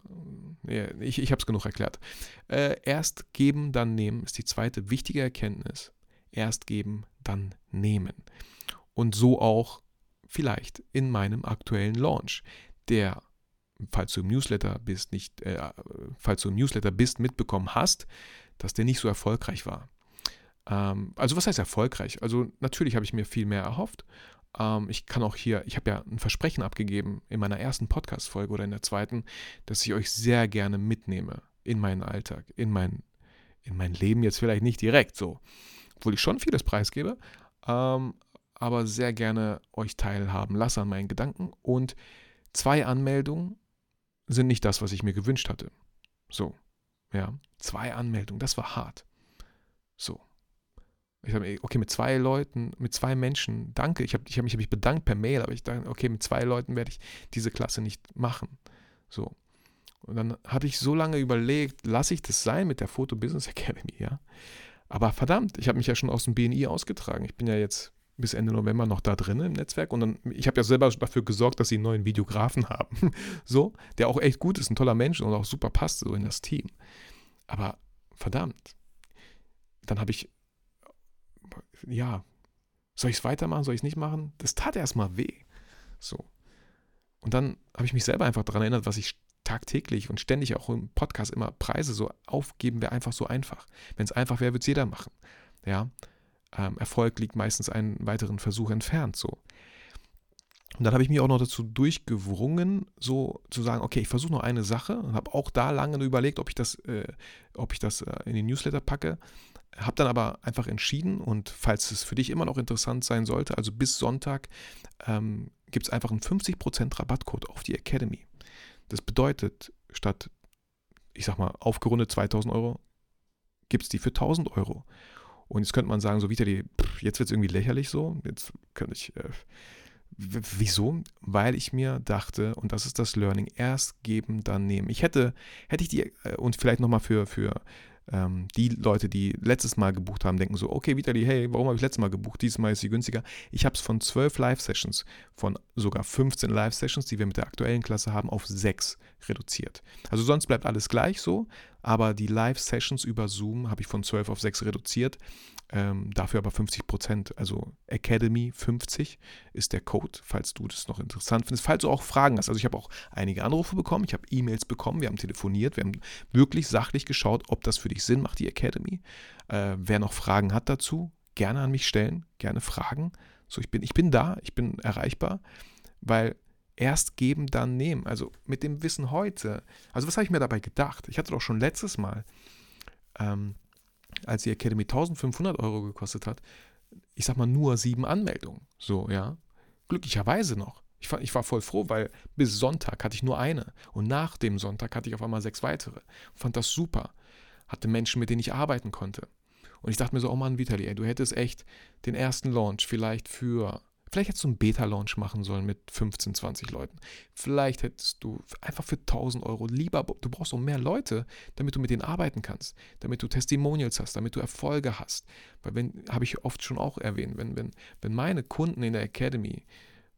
äh, ich, ich habe es genug erklärt. Äh, erst geben, dann nehmen ist die zweite wichtige Erkenntnis. Erst geben, dann nehmen. Und so auch vielleicht in meinem aktuellen Launch, der falls du im Newsletter bist, nicht, äh, falls du im Newsletter bist, mitbekommen hast, dass der nicht so erfolgreich war. Ähm, also was heißt erfolgreich? Also natürlich habe ich mir viel mehr erhofft. Ähm, ich kann auch hier, ich habe ja ein Versprechen abgegeben in meiner ersten Podcast-Folge oder in der zweiten, dass ich euch sehr gerne mitnehme in meinen Alltag, in mein, in mein Leben jetzt vielleicht nicht direkt so, obwohl ich schon vieles preisgebe, ähm, aber sehr gerne euch teilhaben lasse an meinen Gedanken und zwei Anmeldungen sind nicht das, was ich mir gewünscht hatte. So, ja, zwei Anmeldungen, das war hart. So. Ich habe, okay, mit zwei Leuten, mit zwei Menschen, danke, ich habe ich hab mich, hab mich bedankt per Mail, aber ich dachte, okay, mit zwei Leuten werde ich diese Klasse nicht machen. So. Und dann habe ich so lange überlegt, lasse ich das sein mit der Photo Business Academy, ja. Aber verdammt, ich habe mich ja schon aus dem BNI ausgetragen. Ich bin ja jetzt bis Ende November noch da drin im Netzwerk und dann, ich habe ja selber dafür gesorgt, dass sie einen neuen Videografen [LAUGHS] haben. so, der auch echt gut ist, ein toller Mensch und auch super passt so in das Team. Aber verdammt, dann habe ich, ja, soll ich es weitermachen, soll ich es nicht machen? Das tat erstmal weh. So. Und dann habe ich mich selber einfach daran erinnert, was ich tagtäglich und ständig auch im Podcast immer preise, so aufgeben wir einfach so einfach. Wenn es einfach wäre, würde es jeder machen. Ja, ähm, Erfolg liegt meistens einen weiteren Versuch entfernt, so. Und dann habe ich mich auch noch dazu durchgewrungen, so zu sagen, okay, ich versuche noch eine Sache und habe auch da lange überlegt, ob ich das, äh, ob ich das äh, in den Newsletter packe. Habe dann aber einfach entschieden und falls es für dich immer noch interessant sein sollte, also bis Sonntag ähm, gibt es einfach einen 50% Rabattcode auf die Academy. Das bedeutet, statt, ich sag mal, aufgerundet 2000 Euro, gibt es die für 1000 Euro. Und jetzt könnte man sagen, so Vitali, jetzt wird es irgendwie lächerlich so. Jetzt könnte ich, äh, wieso? Weil ich mir dachte, und das ist das Learning, erst geben, dann nehmen. Ich hätte, hätte ich die, äh, und vielleicht nochmal für, für ähm, die Leute, die letztes Mal gebucht haben, denken so, okay, Vitali, hey, warum habe ich letztes Mal gebucht? Dieses Mal ist sie günstiger. Ich habe es von 12 Live-Sessions, von sogar 15 Live-Sessions, die wir mit der aktuellen Klasse haben, auf 6 reduziert. Also sonst bleibt alles gleich so, aber die Live-Sessions über Zoom habe ich von 12 auf 6 reduziert. Ähm, dafür aber 50 Prozent. Also Academy 50 ist der Code, falls du das noch interessant findest. Falls du auch Fragen hast. Also ich habe auch einige Anrufe bekommen, ich habe E-Mails bekommen, wir haben telefoniert, wir haben wirklich sachlich geschaut, ob das für dich Sinn macht, die Academy. Äh, wer noch Fragen hat dazu, gerne an mich stellen, gerne fragen. So, ich bin, ich bin da, ich bin erreichbar, weil erst geben, dann nehmen. Also mit dem Wissen heute. Also was habe ich mir dabei gedacht? Ich hatte doch schon letztes Mal ähm, als die Academy 1500 Euro gekostet hat, ich sag mal nur sieben Anmeldungen. So, ja. Glücklicherweise noch. Ich, fand, ich war voll froh, weil bis Sonntag hatte ich nur eine. Und nach dem Sonntag hatte ich auf einmal sechs weitere. Fand das super. Hatte Menschen, mit denen ich arbeiten konnte. Und ich dachte mir so, oh Mann, Vitali, ey, du hättest echt den ersten Launch vielleicht für Vielleicht hättest du einen Beta-Launch machen sollen mit 15, 20 Leuten. Vielleicht hättest du einfach für 1000 Euro lieber, du brauchst auch mehr Leute, damit du mit denen arbeiten kannst, damit du Testimonials hast, damit du Erfolge hast. Weil wenn, habe ich oft schon auch erwähnt, wenn, wenn, wenn meine Kunden in der Academy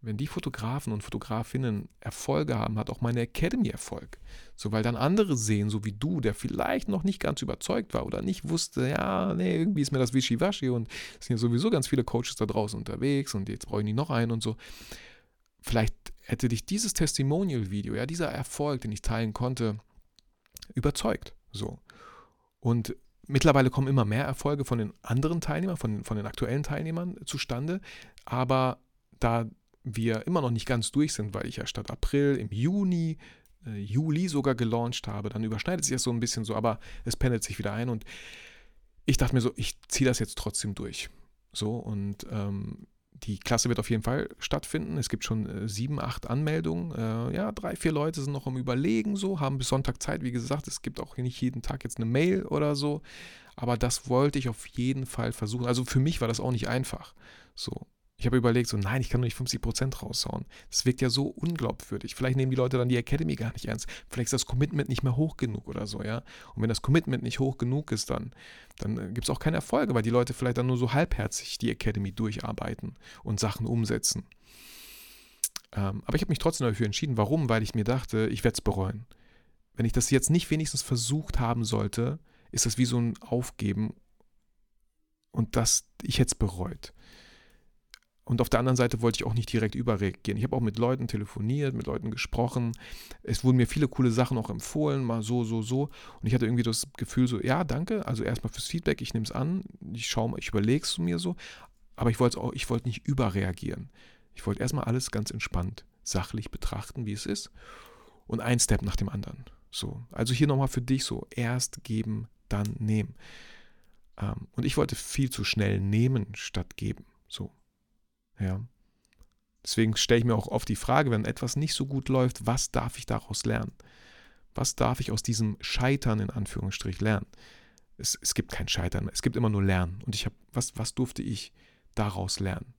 wenn die Fotografen und Fotografinnen Erfolge haben, hat auch meine Academy Erfolg. So, weil dann andere sehen, so wie du, der vielleicht noch nicht ganz überzeugt war oder nicht wusste, ja, nee, irgendwie ist mir das Wischiwaschi und es sind ja sowieso ganz viele Coaches da draußen unterwegs und jetzt brauche ich nicht noch einen und so. Vielleicht hätte dich dieses Testimonial-Video, ja, dieser Erfolg, den ich teilen konnte, überzeugt. So. Und mittlerweile kommen immer mehr Erfolge von den anderen Teilnehmern, von, von den aktuellen Teilnehmern zustande, aber da wir immer noch nicht ganz durch sind, weil ich ja statt April im Juni, äh, Juli sogar gelauncht habe. Dann überschneidet sich das so ein bisschen so, aber es pendelt sich wieder ein und ich dachte mir so, ich ziehe das jetzt trotzdem durch. So und ähm, die Klasse wird auf jeden Fall stattfinden. Es gibt schon äh, sieben, acht Anmeldungen. Äh, ja, drei, vier Leute sind noch im Überlegen, so, haben bis Sonntag Zeit. Wie gesagt, es gibt auch nicht jeden Tag jetzt eine Mail oder so. Aber das wollte ich auf jeden Fall versuchen. Also für mich war das auch nicht einfach. So. Ich habe überlegt, so nein, ich kann nur nicht 50% raushauen. Das wirkt ja so unglaubwürdig. Vielleicht nehmen die Leute dann die Academy gar nicht ernst. Vielleicht ist das Commitment nicht mehr hoch genug oder so, ja. Und wenn das Commitment nicht hoch genug ist, dann, dann äh, gibt es auch keine Erfolge, weil die Leute vielleicht dann nur so halbherzig die Academy durcharbeiten und Sachen umsetzen. Ähm, aber ich habe mich trotzdem dafür entschieden. Warum? Weil ich mir dachte, ich werde es bereuen. Wenn ich das jetzt nicht wenigstens versucht haben sollte, ist das wie so ein Aufgeben und das, ich hätte es bereut. Und auf der anderen Seite wollte ich auch nicht direkt überreagieren. Ich habe auch mit Leuten telefoniert, mit Leuten gesprochen. Es wurden mir viele coole Sachen auch empfohlen, mal so, so, so. Und ich hatte irgendwie das Gefühl so, ja, danke. Also erstmal fürs Feedback, ich nehme es an, ich schaue mal, ich überlege es mir so. Aber ich wollte auch, ich wollte nicht überreagieren. Ich wollte erstmal alles ganz entspannt, sachlich betrachten, wie es ist. Und ein Step nach dem anderen. So. Also hier nochmal für dich so, erst geben, dann nehmen. Ähm, und ich wollte viel zu schnell nehmen statt geben. So. Ja. Deswegen stelle ich mir auch oft die Frage, wenn etwas nicht so gut läuft, was darf ich daraus lernen? Was darf ich aus diesem Scheitern in Anführungsstrich lernen? Es, es gibt kein Scheitern, es gibt immer nur Lernen. Und ich habe, was, was durfte ich daraus lernen?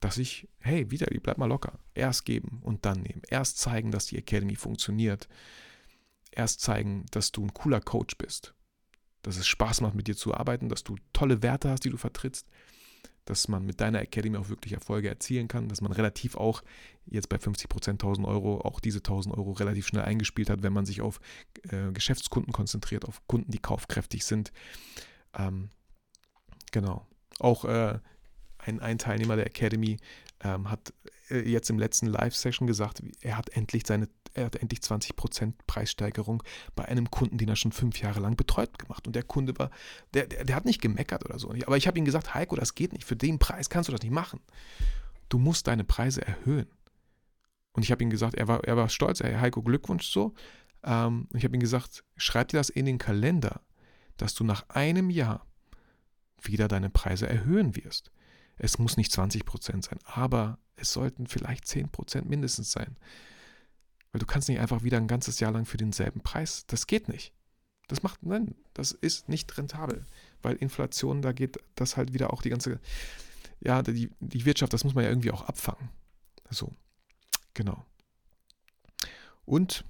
Dass ich, hey, wieder, bleib mal locker. Erst geben und dann nehmen. Erst zeigen, dass die Academy funktioniert. Erst zeigen, dass du ein cooler Coach bist. Dass es Spaß macht, mit dir zu arbeiten, dass du tolle Werte hast, die du vertrittst dass man mit deiner Academy auch wirklich Erfolge erzielen kann, dass man relativ auch jetzt bei 50 Prozent 1000 Euro auch diese 1000 Euro relativ schnell eingespielt hat, wenn man sich auf äh, Geschäftskunden konzentriert, auf Kunden, die kaufkräftig sind. Ähm, genau. Auch äh, ein, ein Teilnehmer der Academy ähm, hat äh, jetzt im letzten Live-Session gesagt, er hat endlich seine, er hat endlich 20% Preissteigerung bei einem Kunden, den er schon fünf Jahre lang betreut gemacht. Und der Kunde war, der, der, der hat nicht gemeckert oder so. Aber ich habe ihm gesagt, Heiko, das geht nicht. Für den Preis kannst du das nicht machen. Du musst deine Preise erhöhen. Und ich habe ihm gesagt, er war, er war stolz, ey, Heiko, Glückwunsch so. Ähm, ich habe ihm gesagt, schreib dir das in den Kalender, dass du nach einem Jahr wieder deine Preise erhöhen wirst. Es muss nicht 20% sein, aber es sollten vielleicht 10% mindestens sein. Weil du kannst nicht einfach wieder ein ganzes Jahr lang für denselben Preis. Das geht nicht. Das macht, nein, das ist nicht rentabel. Weil Inflation, da geht das halt wieder auch die ganze, ja, die, die Wirtschaft, das muss man ja irgendwie auch abfangen. So, genau. Und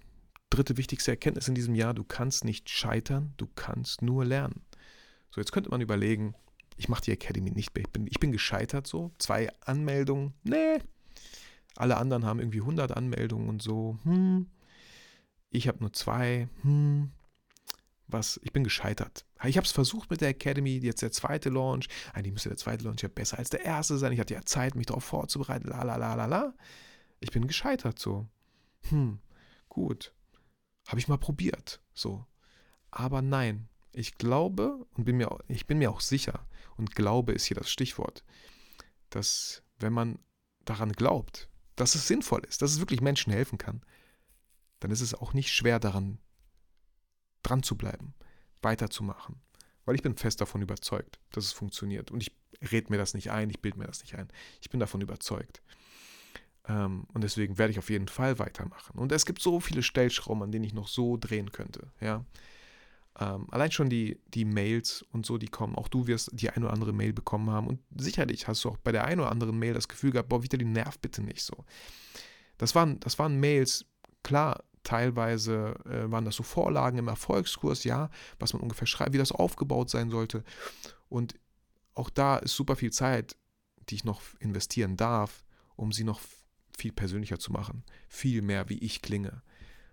dritte wichtigste Erkenntnis in diesem Jahr, du kannst nicht scheitern, du kannst nur lernen. So, jetzt könnte man überlegen, ich mache die Academy nicht mehr. Ich bin, ich bin gescheitert so. Zwei Anmeldungen, nee. Alle anderen haben irgendwie 100 Anmeldungen und so. Hm. Ich habe nur zwei. Hm. Was, ich bin gescheitert. Ich habe es versucht mit der Academy, jetzt der zweite Launch. Eigentlich müsste der zweite Launch ja besser als der erste sein. Ich hatte ja Zeit, mich darauf vorzubereiten. La la la la la. Ich bin gescheitert so. Hm, gut. Habe ich mal probiert. So. Aber nein, ich glaube und bin mir, ich bin mir auch sicher, und Glaube ist hier das Stichwort, dass wenn man daran glaubt, dass es sinnvoll ist, dass es wirklich Menschen helfen kann, dann ist es auch nicht schwer daran dran zu bleiben, weiterzumachen. Weil ich bin fest davon überzeugt, dass es funktioniert. Und ich rede mir das nicht ein, ich bilde mir das nicht ein. Ich bin davon überzeugt. Ähm, und deswegen werde ich auf jeden Fall weitermachen. Und es gibt so viele Stellschrauben, an denen ich noch so drehen könnte. Ja. Ähm, allein schon die, die Mails und so, die kommen, auch du wirst die ein oder andere Mail bekommen haben und sicherlich hast du auch bei der ein oder anderen Mail das Gefühl gehabt, boah, Vitali, nerv bitte nicht so. Das waren, das waren Mails, klar, teilweise äh, waren das so Vorlagen im Erfolgskurs, ja, was man ungefähr schreibt, wie das aufgebaut sein sollte. Und auch da ist super viel Zeit, die ich noch investieren darf, um sie noch viel persönlicher zu machen. Viel mehr, wie ich klinge.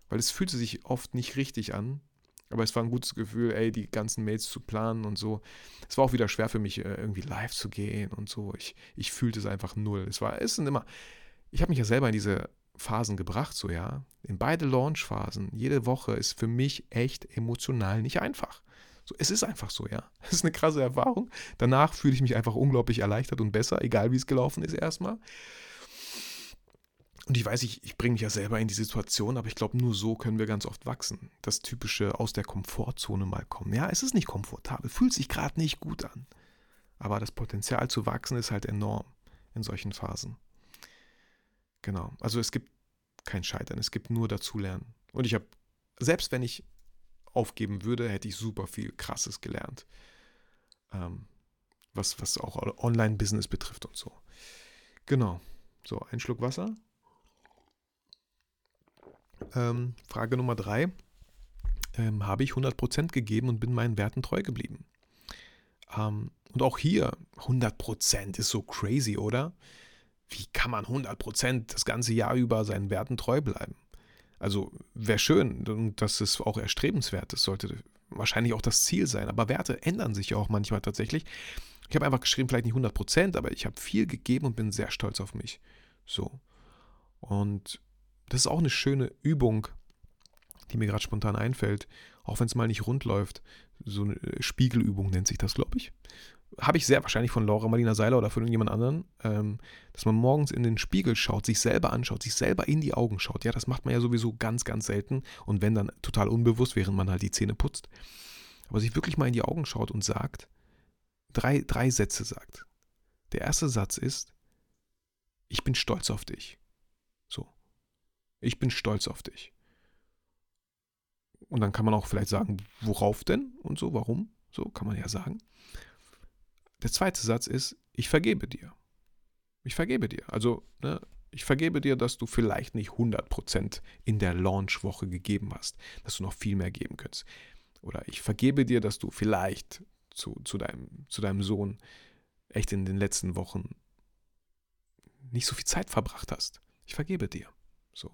Weil es fühlte sich oft nicht richtig an, aber es war ein gutes Gefühl, ey, die ganzen Mails zu planen und so. Es war auch wieder schwer für mich, äh, irgendwie live zu gehen und so. Ich, ich fühlte es einfach null. Es war, es sind immer, ich habe mich ja selber in diese Phasen gebracht, so ja. In beide Launch-Phasen, jede Woche ist für mich echt emotional nicht einfach. So, es ist einfach so, ja. [LAUGHS] Es ist eine krasse Erfahrung. Danach fühle ich mich einfach unglaublich erleichtert und besser, egal wie es gelaufen ist erstmal. Und ich weiß, ich, ich bringe mich ja selber in die Situation, aber ich glaube, nur so können wir ganz oft wachsen. Das typische aus der Komfortzone mal kommen. Ja, es ist nicht komfortabel, fühlt sich gerade nicht gut an. Aber das Potenzial zu wachsen ist halt enorm in solchen Phasen. Genau. Also es gibt kein Scheitern, es gibt nur dazulernen. Und ich habe, selbst wenn ich aufgeben würde, hätte ich super viel Krasses gelernt. Ähm, was, was auch Online-Business betrifft und so. Genau. So, ein Schluck Wasser. Ähm, Frage Nummer drei. Ähm, habe ich 100% gegeben und bin meinen Werten treu geblieben? Ähm, und auch hier, 100% ist so crazy, oder? Wie kann man 100% das ganze Jahr über seinen Werten treu bleiben? Also wäre schön und das ist auch erstrebenswert. Das sollte wahrscheinlich auch das Ziel sein. Aber Werte ändern sich ja auch manchmal tatsächlich. Ich habe einfach geschrieben, vielleicht nicht 100%, aber ich habe viel gegeben und bin sehr stolz auf mich. So. Und das ist auch eine schöne Übung, die mir gerade spontan einfällt, auch wenn es mal nicht rund läuft. So eine Spiegelübung nennt sich das, glaube ich. Habe ich sehr wahrscheinlich von Laura Marlina Seiler oder von irgendjemand anderen, ähm, dass man morgens in den Spiegel schaut, sich selber anschaut, sich selber in die Augen schaut. Ja, das macht man ja sowieso ganz, ganz selten und wenn dann total unbewusst, während man halt die Zähne putzt. Aber sich wirklich mal in die Augen schaut und sagt, drei, drei Sätze sagt. Der erste Satz ist, ich bin stolz auf dich. Ich bin stolz auf dich. Und dann kann man auch vielleicht sagen, worauf denn und so, warum? So kann man ja sagen. Der zweite Satz ist, ich vergebe dir. Ich vergebe dir. Also, ne, ich vergebe dir, dass du vielleicht nicht 100% in der Launchwoche gegeben hast, dass du noch viel mehr geben könntest. Oder ich vergebe dir, dass du vielleicht zu, zu, deinem, zu deinem Sohn echt in den letzten Wochen nicht so viel Zeit verbracht hast. Ich vergebe dir. So.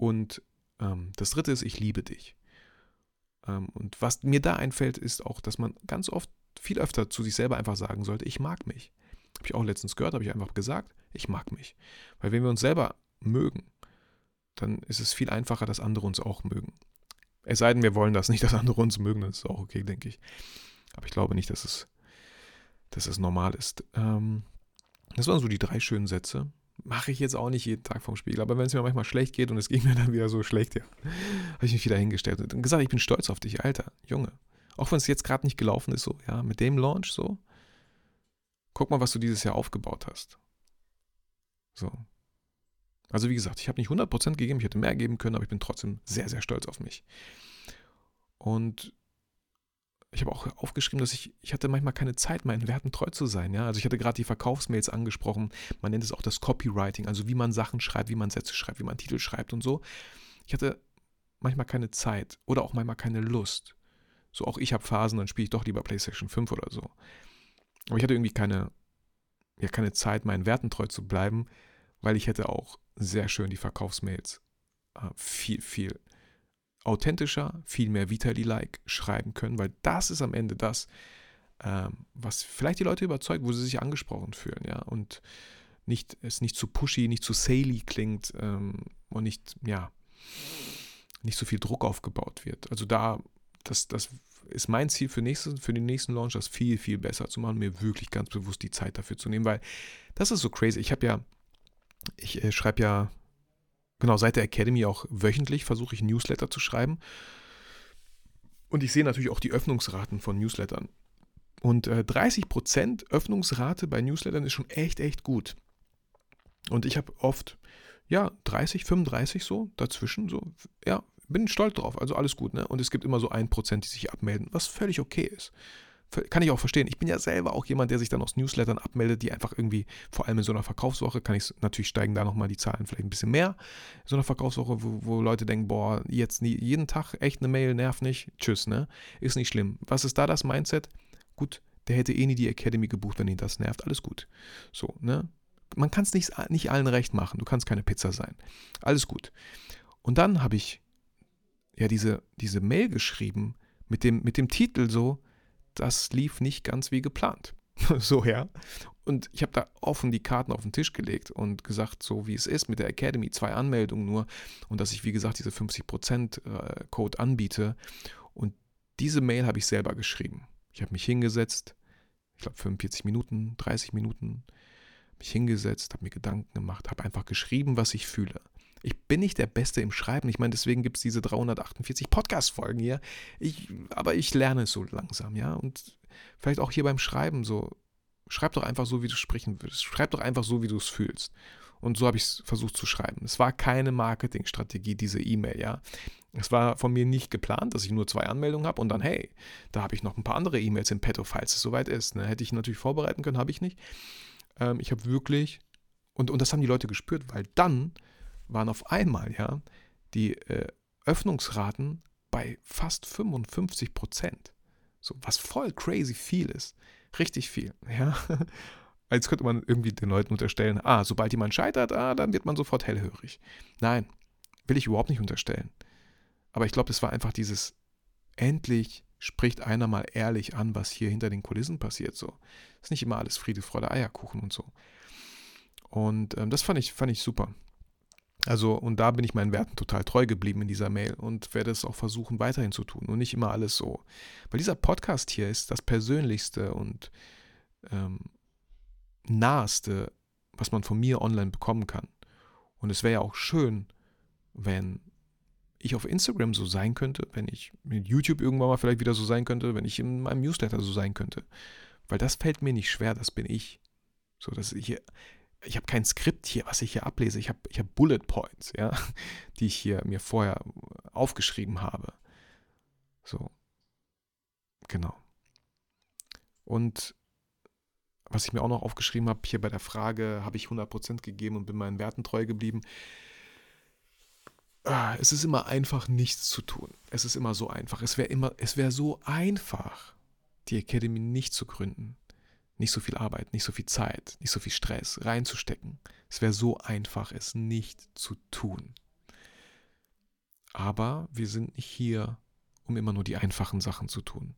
Und ähm, das dritte ist, ich liebe dich. Ähm, und was mir da einfällt, ist auch, dass man ganz oft viel öfter zu sich selber einfach sagen sollte, ich mag mich. Habe ich auch letztens gehört, habe ich einfach gesagt, ich mag mich. Weil wenn wir uns selber mögen, dann ist es viel einfacher, dass andere uns auch mögen. Es sei denn, wir wollen das nicht, dass andere uns mögen, das ist auch okay, denke ich. Aber ich glaube nicht, dass es, dass es normal ist. Ähm, das waren so die drei schönen Sätze. Mache ich jetzt auch nicht jeden Tag vom Spiegel, aber wenn es mir manchmal schlecht geht und es ging mir dann wieder so schlecht, ja, habe ich mich wieder hingestellt und gesagt, ich bin stolz auf dich, Alter, Junge. Auch wenn es jetzt gerade nicht gelaufen ist, so, ja, mit dem Launch so. Guck mal, was du dieses Jahr aufgebaut hast. So. Also wie gesagt, ich habe nicht 100% gegeben, ich hätte mehr geben können, aber ich bin trotzdem sehr, sehr stolz auf mich. Und ich habe auch aufgeschrieben, dass ich, ich hatte manchmal keine Zeit, meinen Werten treu zu sein. Ja? Also ich hatte gerade die Verkaufsmails angesprochen. Man nennt es auch das Copywriting, also wie man Sachen schreibt, wie man Sätze schreibt, wie man Titel schreibt und so. Ich hatte manchmal keine Zeit oder auch manchmal keine Lust. So auch ich habe Phasen, dann spiele ich doch lieber PlayStation 5 oder so. Aber ich hatte irgendwie keine, ja, keine Zeit, meinen Werten treu zu bleiben, weil ich hätte auch sehr schön die Verkaufsmails äh, viel, viel authentischer, viel mehr Vitali-like schreiben können, weil das ist am Ende das, ähm, was vielleicht die Leute überzeugt, wo sie sich angesprochen fühlen, ja, und nicht, es nicht zu pushy, nicht zu saley klingt ähm, und nicht, ja, nicht so viel Druck aufgebaut wird. Also da, das, das ist mein Ziel für, nächste, für den nächsten Launch, das viel, viel besser zu machen, mir wirklich ganz bewusst die Zeit dafür zu nehmen, weil das ist so crazy. Ich habe ja, ich äh, schreibe ja genau, seit der Academy auch wöchentlich versuche ich Newsletter zu schreiben. Und ich sehe natürlich auch die Öffnungsraten von Newslettern. Und äh, 30% Öffnungsrate bei Newslettern ist schon echt, echt gut. Und ich habe oft, ja, 30, 35 so dazwischen, so, ja, bin stolz drauf, also alles gut, ne? Und es gibt immer so ein Prozent, die sich abmelden, was völlig okay ist kann ich auch verstehen. Ich bin ja selber auch jemand, der sich dann aus Newslettern abmeldet, die einfach irgendwie, vor allem in so einer Verkaufswoche, kann ich natürlich steigen da nochmal die Zahlen vielleicht ein bisschen mehr. In so einer Verkaufswoche, wo, wo Leute denken, boah, jetzt nie, jeden Tag echt eine Mail, nervt nicht, tschüss, ne? Ist nicht schlimm. Was ist da das Mindset? Gut, der hätte eh nie die Academy gebucht, wenn ihn das nervt. Alles gut. So, ne? Man kann es nicht, nicht allen recht machen. Du kannst keine Pizza sein. Alles gut. Und dann habe ich ja diese, diese Mail geschrieben mit dem, mit dem Titel so, das lief nicht ganz wie geplant. [LAUGHS] so, ja. Und ich habe da offen die Karten auf den Tisch gelegt und gesagt, so wie es ist mit der Academy, zwei Anmeldungen nur und dass ich, wie gesagt, diese 50% äh, Code anbiete. Und diese Mail habe ich selber geschrieben. Ich habe mich hingesetzt, ich glaube 45 Minuten, 30 Minuten, mich hingesetzt, habe mir Gedanken gemacht, habe einfach geschrieben, was ich fühle. Ich bin nicht der Beste im Schreiben. Ich meine, deswegen gibt es diese 348 Podcast-Folgen hier. Ich, aber ich lerne es so langsam, ja. Und vielleicht auch hier beim Schreiben so. Schreib doch einfach so, wie du sprechen würdest. Schreib doch einfach so, wie du es fühlst. Und so habe ich es versucht zu schreiben. Es war keine Marketingstrategie, diese E-Mail, ja. Es war von mir nicht geplant, dass ich nur zwei Anmeldungen habe und dann, hey, da habe ich noch ein paar andere E-Mails im Petto, falls es soweit ist. Ne? Hätte ich natürlich vorbereiten können, habe ich nicht. Ähm, ich habe wirklich, und, und das haben die Leute gespürt, weil dann waren auf einmal ja die äh, Öffnungsraten bei fast 55 Prozent. So, was voll crazy viel ist. Richtig viel, ja. [LAUGHS] Als könnte man irgendwie den Leuten unterstellen, ah, sobald jemand scheitert, ah, dann wird man sofort hellhörig. Nein, will ich überhaupt nicht unterstellen. Aber ich glaube, das war einfach dieses, endlich spricht einer mal ehrlich an, was hier hinter den Kulissen passiert. So, ist nicht immer alles Friede, Freude, Eierkuchen und so. Und ähm, das fand ich, fand ich super. Also, und da bin ich meinen Werten total treu geblieben in dieser Mail und werde es auch versuchen, weiterhin zu tun und nicht immer alles so. Weil dieser Podcast hier ist das Persönlichste und ähm, Naheste, was man von mir online bekommen kann. Und es wäre ja auch schön, wenn ich auf Instagram so sein könnte, wenn ich mit YouTube irgendwann mal vielleicht wieder so sein könnte, wenn ich in meinem Newsletter so sein könnte. Weil das fällt mir nicht schwer, das bin ich. So, dass ich ich habe kein Skript hier, was ich hier ablese. Ich habe ich hab Bullet Points, ja, [LAUGHS] die ich hier mir vorher aufgeschrieben habe. So. Genau. Und was ich mir auch noch aufgeschrieben habe, hier bei der Frage, habe ich 100% gegeben und bin meinen Werten treu geblieben. Ah, es ist immer einfach, nichts zu tun. Es ist immer so einfach. Es wäre immer, es wäre so einfach, die Academy nicht zu gründen nicht so viel Arbeit, nicht so viel Zeit, nicht so viel Stress reinzustecken. Es wäre so einfach, es nicht zu tun. Aber wir sind nicht hier, um immer nur die einfachen Sachen zu tun.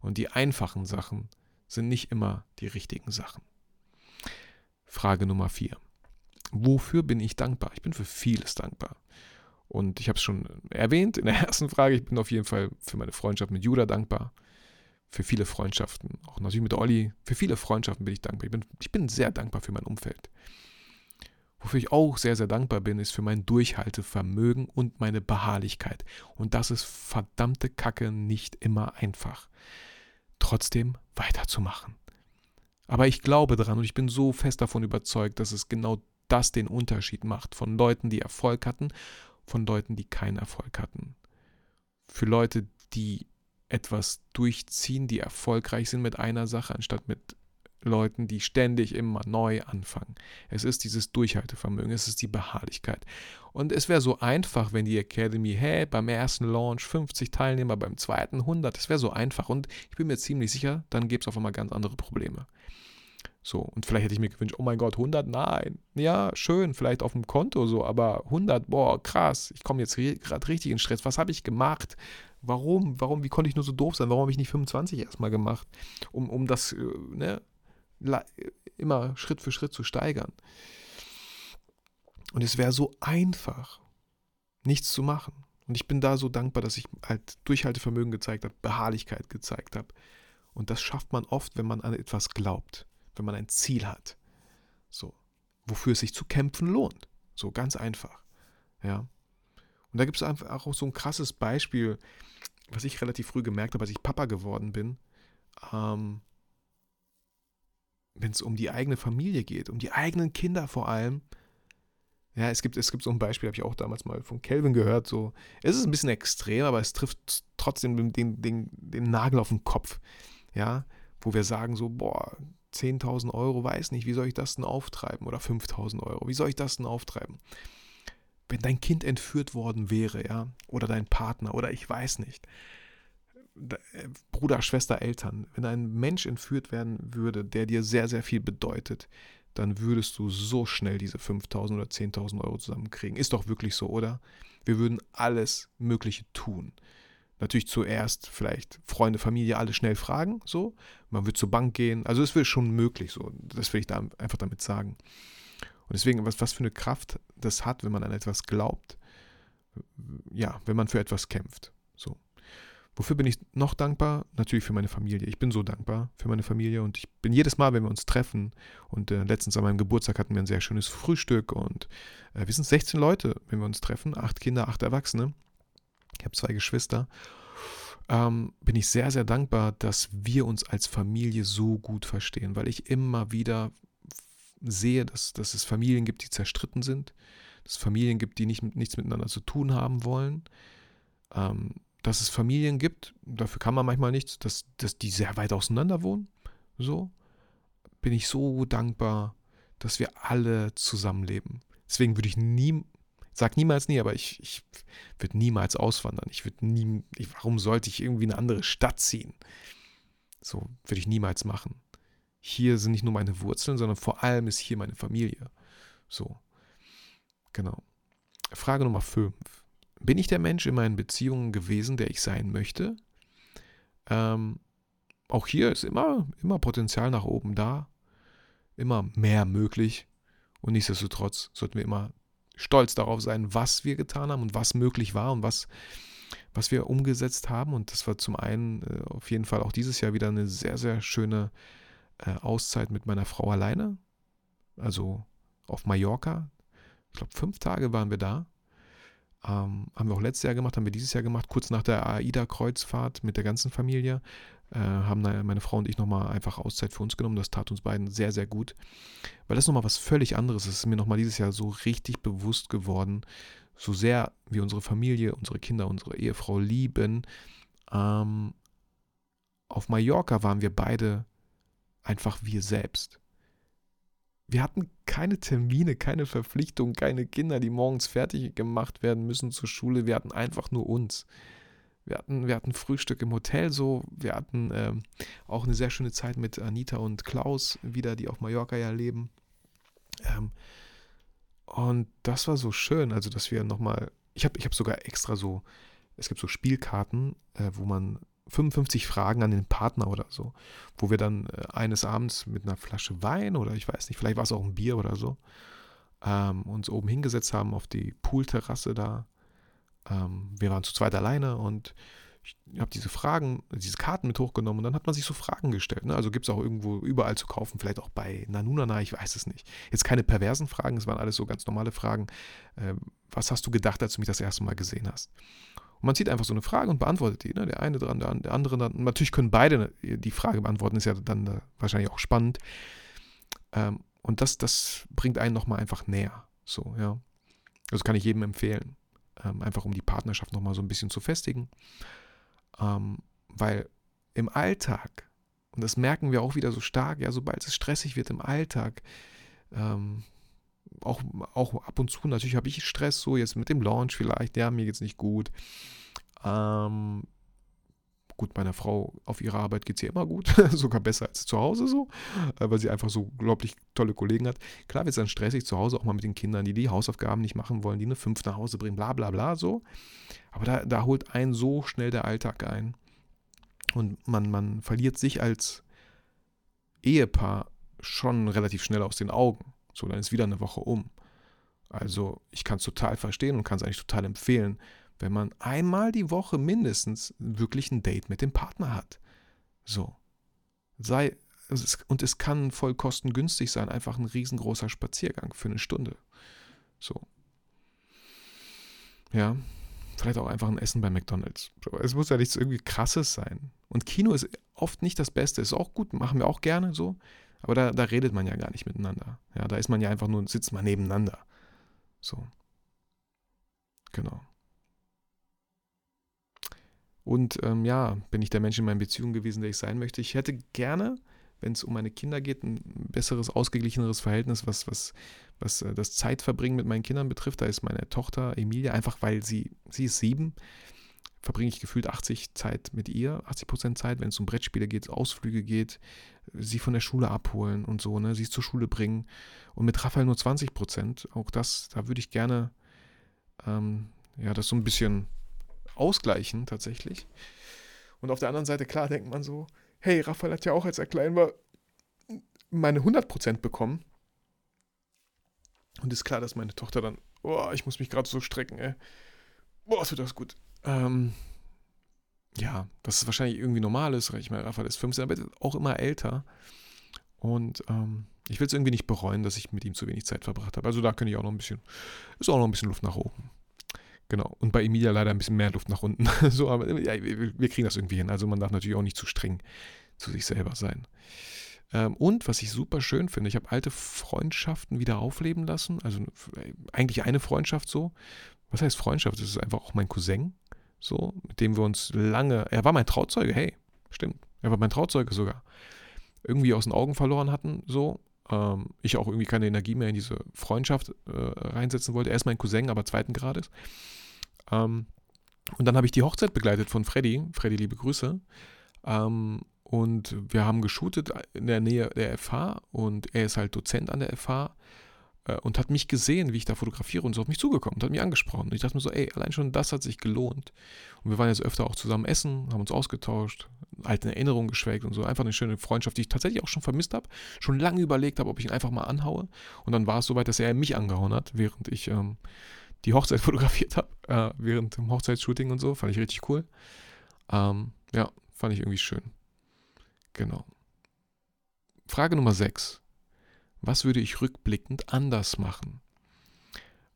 Und die einfachen Sachen sind nicht immer die richtigen Sachen. Frage Nummer vier. Wofür bin ich dankbar? Ich bin für vieles dankbar. Und ich habe es schon erwähnt in der ersten Frage, ich bin auf jeden Fall für meine Freundschaft mit Judah dankbar. Für viele Freundschaften, auch natürlich mit Olli. Für viele Freundschaften bin ich dankbar. Ich bin, ich bin sehr dankbar für mein Umfeld. Wofür ich auch sehr, sehr dankbar bin, ist für mein Durchhaltevermögen und meine Beharrlichkeit. Und das ist verdammte Kacke nicht immer einfach. Trotzdem weiterzumachen. Aber ich glaube daran und ich bin so fest davon überzeugt, dass es genau das den Unterschied macht von Leuten, die Erfolg hatten, von Leuten, die keinen Erfolg hatten. Für Leute, die etwas durchziehen, die erfolgreich sind mit einer Sache, anstatt mit Leuten, die ständig immer neu anfangen. Es ist dieses Durchhaltevermögen, es ist die Beharrlichkeit. Und es wäre so einfach, wenn die Academy, hey, beim ersten Launch 50 Teilnehmer, beim zweiten 100, es wäre so einfach. Und ich bin mir ziemlich sicher, dann gäbe es auf einmal ganz andere Probleme. So, und vielleicht hätte ich mir gewünscht, oh mein Gott, 100, nein. Ja, schön, vielleicht auf dem Konto so, aber 100, boah, krass, ich komme jetzt gerade richtig in Stress. Was habe ich gemacht? Warum? Warum? Wie konnte ich nur so doof sein? Warum habe ich nicht 25 erstmal gemacht? Um, um das, äh, ne, immer Schritt für Schritt zu steigern. Und es wäre so einfach, nichts zu machen. Und ich bin da so dankbar, dass ich halt Durchhaltevermögen gezeigt habe, Beharrlichkeit gezeigt habe. Und das schafft man oft, wenn man an etwas glaubt, wenn man ein Ziel hat. So, wofür es sich zu kämpfen lohnt. So ganz einfach. Ja. Und da gibt es einfach auch so ein krasses Beispiel, was ich relativ früh gemerkt habe, als ich Papa geworden bin. Ähm, wenn es um die eigene Familie geht, um die eigenen Kinder vor allem. Ja, es gibt, es gibt so ein Beispiel, habe ich auch damals mal von Kelvin gehört. So, es ist ein bisschen extrem, aber es trifft trotzdem den, den, den Nagel auf den Kopf. Ja, wo wir sagen so, boah, 10.000 Euro, weiß nicht, wie soll ich das denn auftreiben? Oder 5.000 Euro, wie soll ich das denn auftreiben? Wenn dein Kind entführt worden wäre, ja, oder dein Partner, oder ich weiß nicht, äh, Bruder, Schwester, Eltern, wenn ein Mensch entführt werden würde, der dir sehr, sehr viel bedeutet, dann würdest du so schnell diese 5.000 oder 10.000 Euro zusammenkriegen. Ist doch wirklich so, oder? Wir würden alles Mögliche tun. Natürlich zuerst vielleicht Freunde, Familie, alle schnell fragen, so. Man wird zur Bank gehen. Also es wäre schon möglich, so. Das will ich da einfach damit sagen. Und deswegen, was, was für eine Kraft das hat, wenn man an etwas glaubt. Ja, wenn man für etwas kämpft. So. Wofür bin ich noch dankbar? Natürlich für meine Familie. Ich bin so dankbar für meine Familie und ich bin jedes Mal, wenn wir uns treffen und äh, letztens an meinem Geburtstag hatten wir ein sehr schönes Frühstück und äh, wir sind 16 Leute, wenn wir uns treffen, acht Kinder, acht Erwachsene. Ich habe zwei Geschwister. Ähm, bin ich sehr, sehr dankbar, dass wir uns als Familie so gut verstehen, weil ich immer wieder sehe, dass, dass es Familien gibt, die zerstritten sind, dass es Familien gibt, die nicht, nichts miteinander zu tun haben wollen. Ähm, dass es Familien gibt, dafür kann man manchmal nichts, dass, dass die sehr weit auseinander wohnen. So bin ich so dankbar, dass wir alle zusammenleben. Deswegen würde ich nie, sag niemals nie, aber ich, ich würde niemals auswandern. Ich würde nie, ich, warum sollte ich irgendwie in eine andere Stadt ziehen? So würde ich niemals machen. Hier sind nicht nur meine Wurzeln, sondern vor allem ist hier meine Familie. So. Genau. Frage Nummer 5. Bin ich der Mensch in meinen Beziehungen gewesen, der ich sein möchte? Ähm, auch hier ist immer, immer Potenzial nach oben da, immer mehr möglich. Und nichtsdestotrotz sollten wir immer stolz darauf sein, was wir getan haben und was möglich war und was, was wir umgesetzt haben. Und das war zum einen äh, auf jeden Fall auch dieses Jahr wieder eine sehr, sehr schöne äh, Auszeit mit meiner Frau alleine. Also auf Mallorca. Ich glaube, fünf Tage waren wir da. Ähm, haben wir auch letztes Jahr gemacht, haben wir dieses Jahr gemacht, kurz nach der AIDA-Kreuzfahrt mit der ganzen Familie. Äh, haben meine Frau und ich nochmal einfach Auszeit für uns genommen. Das tat uns beiden sehr, sehr gut. Weil das nochmal was völlig anderes ist. Es ist mir nochmal dieses Jahr so richtig bewusst geworden, so sehr wir unsere Familie, unsere Kinder, unsere Ehefrau lieben. Ähm, auf Mallorca waren wir beide einfach wir selbst. Wir hatten keine Termine, keine Verpflichtungen, keine Kinder, die morgens fertig gemacht werden müssen zur Schule. Wir hatten einfach nur uns. Wir hatten, wir hatten Frühstück im Hotel so. Wir hatten ähm, auch eine sehr schöne Zeit mit Anita und Klaus wieder, die auf Mallorca ja leben. Ähm, und das war so schön, also dass wir nochmal, ich habe ich hab sogar extra so, es gibt so Spielkarten, äh, wo man 55 Fragen an den Partner oder so, wo wir dann äh, eines Abends mit einer Flasche Wein oder ich weiß nicht, vielleicht war es auch ein Bier oder so, ähm, uns oben hingesetzt haben auf die Poolterrasse da. Ähm, wir waren zu zweit alleine und ich habe diese Fragen, diese Karten mit hochgenommen und dann hat man sich so Fragen gestellt. Ne? Also gibt es auch irgendwo überall zu kaufen, vielleicht auch bei Nanunana, ich weiß es nicht. Jetzt keine perversen Fragen, es waren alles so ganz normale Fragen. Äh, was hast du gedacht, als du mich das erste Mal gesehen hast? Und man zieht einfach so eine Frage und beantwortet die. Ne? Der eine dran, der andere dann. Natürlich können beide die Frage beantworten, ist ja dann wahrscheinlich auch spannend. Ähm, und das, das bringt einen nochmal einfach näher. So, ja. Also kann ich jedem empfehlen. Ähm, einfach um die Partnerschaft nochmal so ein bisschen zu festigen. Ähm, weil im Alltag, und das merken wir auch wieder so stark, ja, sobald es stressig wird im Alltag, ähm, auch, auch ab und zu, natürlich habe ich Stress, so jetzt mit dem Launch vielleicht, ja, mir geht es nicht gut. Ähm, gut, meiner Frau auf ihrer Arbeit geht es ihr immer gut, [LAUGHS] sogar besser als zu Hause so, äh, weil sie einfach so unglaublich tolle Kollegen hat. Klar wird es dann stressig zu Hause, auch mal mit den Kindern, die die Hausaufgaben nicht machen wollen, die eine 5 nach Hause bringen, bla bla bla so. Aber da, da holt einen so schnell der Alltag ein. Und man, man verliert sich als Ehepaar schon relativ schnell aus den Augen. So, dann ist wieder eine Woche um. Also ich kann es total verstehen und kann es eigentlich total empfehlen, wenn man einmal die Woche mindestens wirklich ein Date mit dem Partner hat. So. Sei, und es kann voll kostengünstig sein, einfach ein riesengroßer Spaziergang für eine Stunde. So. Ja, vielleicht auch einfach ein Essen bei McDonalds. Es muss ja nichts irgendwie krasses sein. Und Kino ist oft nicht das Beste. Ist auch gut, machen wir auch gerne so. Aber da, da redet man ja gar nicht miteinander. Ja, da ist man ja einfach nur, sitzt man nebeneinander. So. Genau. Und ähm, ja, bin ich der Mensch in meinen Beziehungen gewesen, der ich sein möchte. Ich hätte gerne, wenn es um meine Kinder geht, ein besseres, ausgeglicheneres Verhältnis, was, was, was äh, das Zeitverbringen mit meinen Kindern betrifft. Da ist meine Tochter Emilia, einfach weil sie, sie ist sieben, verbringe ich gefühlt 80 Zeit mit ihr, 80 Prozent Zeit, wenn es um Brettspiele geht, Ausflüge geht, sie von der Schule abholen und so, ne, sie zur Schule bringen. Und mit Raphael nur 20 Prozent. Auch das, da würde ich gerne, ähm, ja, das so ein bisschen ausgleichen tatsächlich. Und auf der anderen Seite, klar, denkt man so, hey, Raphael hat ja auch, als er klein war, meine 100% bekommen. Und ist klar, dass meine Tochter dann, oh, ich muss mich gerade so strecken, ey. Boah, wird das gut. Ähm, ja, dass es wahrscheinlich irgendwie normal ist. Ich meine, Raphael ist 15, aber auch immer älter. Und ähm, ich will es irgendwie nicht bereuen, dass ich mit ihm zu wenig Zeit verbracht habe. Also da könnte ich auch noch ein bisschen, ist auch noch ein bisschen Luft nach oben. Genau. Und bei Emilia leider ein bisschen mehr Luft nach unten. [LAUGHS] so, aber ja, wir kriegen das irgendwie hin. Also man darf natürlich auch nicht zu streng zu sich selber sein. Ähm, und was ich super schön finde, ich habe alte Freundschaften wieder aufleben lassen. Also eigentlich eine Freundschaft so. Was heißt Freundschaft? Das ist einfach auch mein Cousin, so, mit dem wir uns lange. Er war mein Trauzeuge, hey, stimmt. Er war mein Trauzeuge sogar. Irgendwie aus den Augen verloren hatten, so ähm, ich auch irgendwie keine Energie mehr in diese Freundschaft äh, reinsetzen wollte. Er ist mein Cousin, aber zweiten Grades. Ähm, und dann habe ich die Hochzeit begleitet von Freddy. Freddy, liebe Grüße. Ähm, und wir haben geshootet in der Nähe der FH und er ist halt Dozent an der FH und hat mich gesehen, wie ich da fotografiere und so auf mich zugekommen und hat mich angesprochen. Und ich dachte mir so, ey, allein schon das hat sich gelohnt. Und wir waren jetzt öfter auch zusammen essen, haben uns ausgetauscht, alte Erinnerungen geschwelgt und so. Einfach eine schöne Freundschaft, die ich tatsächlich auch schon vermisst habe. Schon lange überlegt habe, ob ich ihn einfach mal anhaue. Und dann war es soweit, dass er mich angehauen hat, während ich ähm, die Hochzeit [LAUGHS] fotografiert habe, äh, während dem Hochzeitsshooting und so. Fand ich richtig cool. Ähm, ja, fand ich irgendwie schön. Genau. Frage Nummer 6. Was würde ich rückblickend anders machen?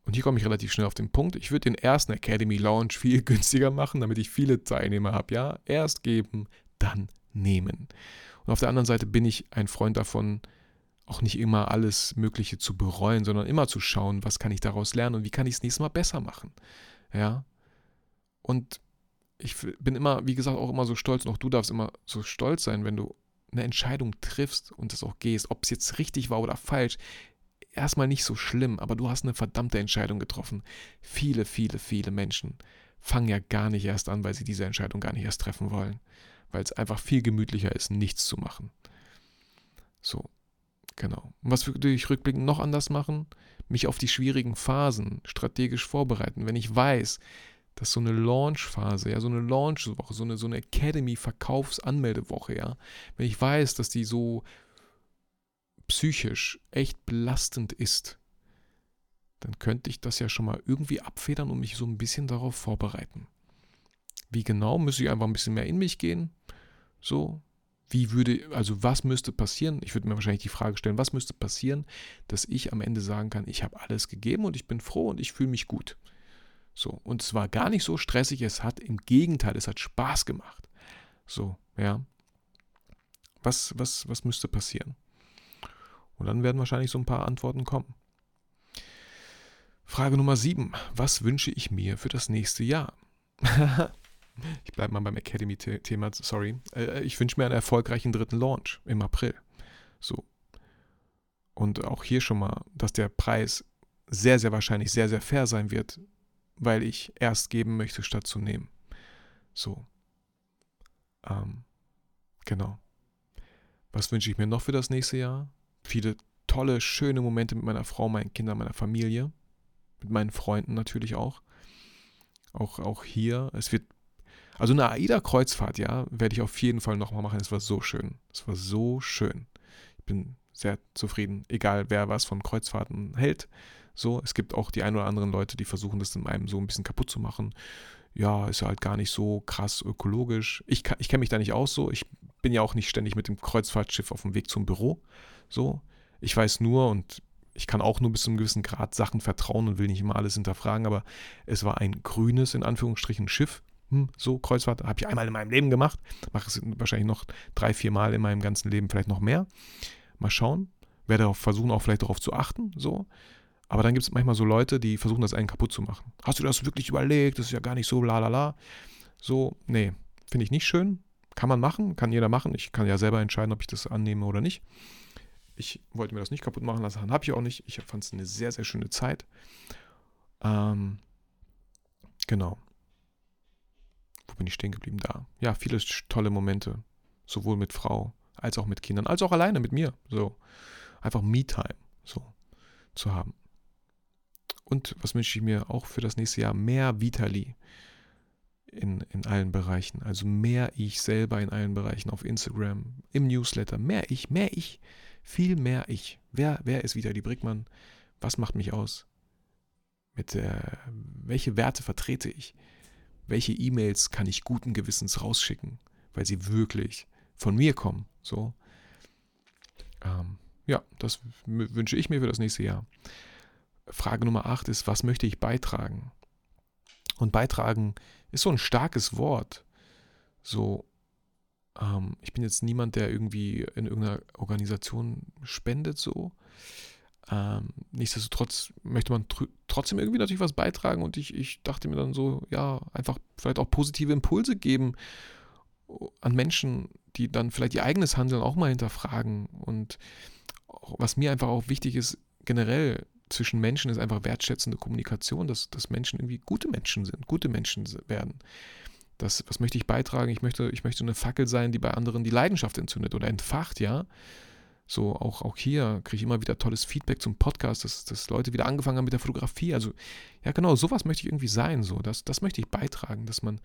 Und hier komme ich relativ schnell auf den Punkt. Ich würde den ersten Academy Launch viel [LAUGHS] günstiger machen, damit ich viele Teilnehmer habe. Ja, erst geben, dann nehmen. Und auf der anderen Seite bin ich ein Freund davon, auch nicht immer alles Mögliche zu bereuen, sondern immer zu schauen, was kann ich daraus lernen und wie kann ich es nächstes Mal besser machen. Ja. Und ich bin immer, wie gesagt, auch immer so stolz und auch du darfst immer so stolz sein, wenn du eine Entscheidung triffst und das auch gehst, ob es jetzt richtig war oder falsch, erstmal nicht so schlimm, aber du hast eine verdammte Entscheidung getroffen. Viele, viele, viele Menschen fangen ja gar nicht erst an, weil sie diese Entscheidung gar nicht erst treffen wollen. Weil es einfach viel gemütlicher ist, nichts zu machen. So, genau. Und was würde ich rückblickend noch anders machen? Mich auf die schwierigen Phasen strategisch vorbereiten. Wenn ich weiß, dass so eine Launch-Phase, ja, so eine Launch-Woche, so eine, so eine Academy-Verkaufsanmeldewoche, ja, wenn ich weiß, dass die so psychisch echt belastend ist, dann könnte ich das ja schon mal irgendwie abfedern und mich so ein bisschen darauf vorbereiten. Wie genau, müsste ich einfach ein bisschen mehr in mich gehen. So, wie würde, also was müsste passieren? Ich würde mir wahrscheinlich die Frage stellen, was müsste passieren, dass ich am Ende sagen kann, ich habe alles gegeben und ich bin froh und ich fühle mich gut. So, und es war gar nicht so stressig, es hat im Gegenteil, es hat Spaß gemacht. So, ja. Was, was, was müsste passieren? Und dann werden wahrscheinlich so ein paar Antworten kommen. Frage Nummer 7. Was wünsche ich mir für das nächste Jahr? [LAUGHS] ich bleibe mal beim Academy-Thema, sorry. Äh, ich wünsche mir einen erfolgreichen dritten Launch im April. So. Und auch hier schon mal, dass der Preis sehr, sehr wahrscheinlich sehr, sehr fair sein wird, weil ich erst geben möchte, statt zu nehmen. So. Ähm, genau. Was wünsche ich mir noch für das nächste Jahr? Viele tolle, schöne Momente mit meiner Frau, meinen Kindern, meiner Familie mit meinen Freunden natürlich auch. Auch, auch hier. Es wird, also eine AIDA-Kreuzfahrt, ja, werde ich auf jeden Fall nochmal machen. Es war so schön. Es war so schön. Ich bin sehr zufrieden, egal wer was von Kreuzfahrten hält. So, es gibt auch die ein oder anderen Leute, die versuchen, das in einem so ein bisschen kaputt zu machen. Ja, ist halt gar nicht so krass ökologisch. Ich, ich kenne mich da nicht aus so. Ich bin ja auch nicht ständig mit dem Kreuzfahrtschiff auf dem Weg zum Büro. So. Ich weiß nur, und ich kann auch nur bis zu einem gewissen Grad Sachen vertrauen und will nicht immer alles hinterfragen, aber es war ein grünes, in Anführungsstrichen, Schiff. Hm, so, Kreuzfahrt, habe ich einmal in meinem Leben gemacht. Mache es wahrscheinlich noch drei, vier Mal in meinem ganzen Leben, vielleicht noch mehr. Mal schauen. Werde auch versuchen, auch vielleicht darauf zu achten. So. Aber dann gibt es manchmal so Leute, die versuchen, das einen kaputt zu machen. Hast du das wirklich überlegt? Das ist ja gar nicht so, la la la. So, nee, finde ich nicht schön. Kann man machen, kann jeder machen. Ich kann ja selber entscheiden, ob ich das annehme oder nicht. Ich wollte mir das nicht kaputt machen lassen, habe ich auch nicht. Ich fand es eine sehr, sehr schöne Zeit. Ähm, genau. Wo bin ich stehen geblieben? Da. Ja, viele tolle Momente. Sowohl mit Frau als auch mit Kindern, als auch alleine mit mir. So. Einfach Me-Time so zu haben. Und was wünsche ich mir auch für das nächste Jahr? Mehr Vitali in, in allen Bereichen. Also mehr ich selber in allen Bereichen auf Instagram, im Newsletter. Mehr ich, mehr ich viel mehr ich. Wer, wer ist die Brickmann? Was macht mich aus? Mit äh, welche Werte vertrete ich? Welche E-Mails kann ich guten Gewissens rausschicken, weil sie wirklich von mir kommen? So. Ähm, ja, das wünsche ich mir für das nächste Jahr. Frage Nummer 8 ist, was möchte ich beitragen? Und beitragen ist so ein starkes Wort. So, ähm, ich bin jetzt niemand, der irgendwie in irgendeiner Organisation spendet, so. Ähm, nichtsdestotrotz möchte man tr trotzdem irgendwie natürlich was beitragen und ich, ich dachte mir dann so, ja, einfach vielleicht auch positive Impulse geben an Menschen, die dann vielleicht ihr eigenes Handeln auch mal hinterfragen. Und was mir einfach auch wichtig ist, generell zwischen Menschen ist einfach wertschätzende Kommunikation, dass, dass Menschen irgendwie gute Menschen sind, gute Menschen werden. Das, was möchte ich beitragen? Ich möchte, ich möchte eine Fackel sein, die bei anderen die Leidenschaft entzündet oder entfacht, ja. So, auch, auch hier kriege ich immer wieder tolles Feedback zum Podcast, dass, dass Leute wieder angefangen haben mit der Fotografie. Also, ja, genau, sowas möchte ich irgendwie sein. So, das, das möchte ich beitragen, dass man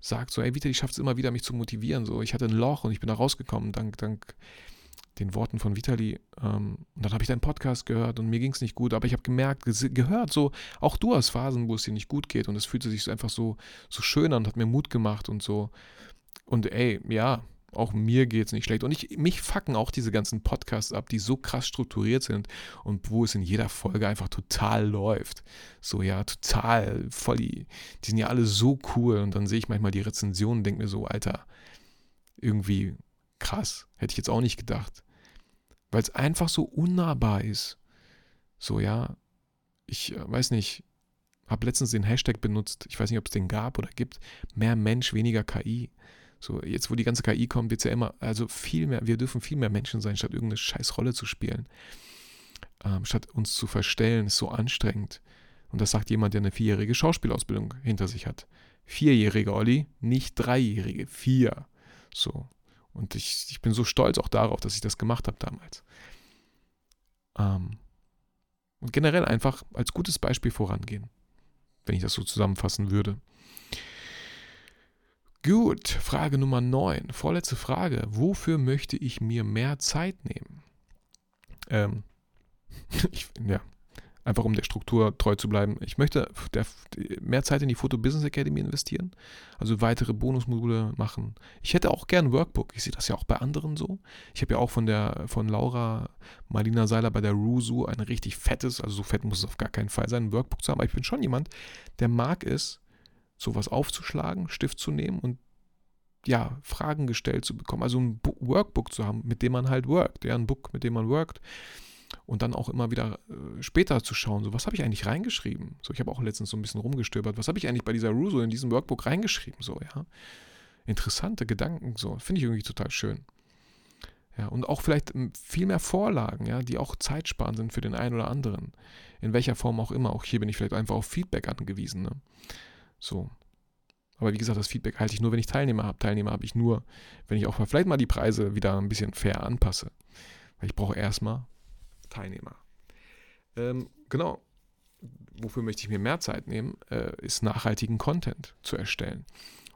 sagt, so, ey, Vita, ich schaffe es immer wieder, mich zu motivieren. So, ich hatte ein Loch und ich bin da rausgekommen, dank, dank den Worten von Vitali. Ähm, und dann habe ich deinen Podcast gehört und mir ging es nicht gut, aber ich habe gemerkt, gehört, so, auch du hast Phasen, wo es dir nicht gut geht und es fühlte sich einfach so, so schön an und hat mir Mut gemacht und so. Und ey, ja, auch mir geht es nicht schlecht. Und ich, mich fucken auch diese ganzen Podcasts ab, die so krass strukturiert sind und wo es in jeder Folge einfach total läuft. So, ja, total voll. Die, die sind ja alle so cool. Und dann sehe ich manchmal die Rezensionen und denke mir so, Alter, irgendwie krass. Hätte ich jetzt auch nicht gedacht weil es einfach so unnahbar ist. So, ja, ich äh, weiß nicht, habe letztens den Hashtag benutzt, ich weiß nicht, ob es den gab oder gibt, mehr Mensch, weniger KI. So, jetzt wo die ganze KI kommt, wird es ja immer, also viel mehr, wir dürfen viel mehr Menschen sein, statt irgendeine scheiß Rolle zu spielen. Ähm, statt uns zu verstellen, ist so anstrengend. Und das sagt jemand, der eine vierjährige Schauspielausbildung hinter sich hat. vierjährige Olli, nicht dreijährige, vier. So. Und ich, ich bin so stolz auch darauf, dass ich das gemacht habe damals. Ähm, und generell einfach als gutes Beispiel vorangehen, wenn ich das so zusammenfassen würde. Gut, Frage Nummer 9. Vorletzte Frage. Wofür möchte ich mir mehr Zeit nehmen? Ähm, [LAUGHS] ich, ja, einfach um der Struktur treu zu bleiben. Ich möchte der, mehr Zeit in die Photo Business Academy investieren, also weitere Bonusmodule machen. Ich hätte auch gern Workbook. Ich sehe das ja auch bei anderen so. Ich habe ja auch von der von Laura Marlina Seiler bei der Rusu ein richtig fettes, also so fett muss es auf gar keinen Fall sein, ein Workbook zu haben. Aber ich bin schon jemand, der mag es, sowas aufzuschlagen, Stift zu nehmen und ja, Fragen gestellt zu bekommen. Also ein Workbook zu haben, mit dem man halt workt. Ja, ein Book, mit dem man workt und dann auch immer wieder äh, später zu schauen, so was habe ich eigentlich reingeschrieben? So, ich habe auch letztens so ein bisschen rumgestöbert, was habe ich eigentlich bei dieser Russo in diesem Workbook reingeschrieben? So, ja. Interessante Gedanken, so, finde ich irgendwie total schön. Ja, und auch vielleicht hm, viel mehr Vorlagen, ja, die auch zeitsparend sind für den einen oder anderen. In welcher Form auch immer. Auch hier bin ich vielleicht einfach auf Feedback angewiesen. Ne? So. Aber wie gesagt, das Feedback halte ich nur, wenn ich Teilnehmer habe. Teilnehmer habe ich nur, wenn ich auch mal vielleicht mal die Preise wieder ein bisschen fair anpasse. Weil ich brauche erstmal Teilnehmer. Ähm, genau. Wofür möchte ich mir mehr Zeit nehmen, äh, ist nachhaltigen Content zu erstellen.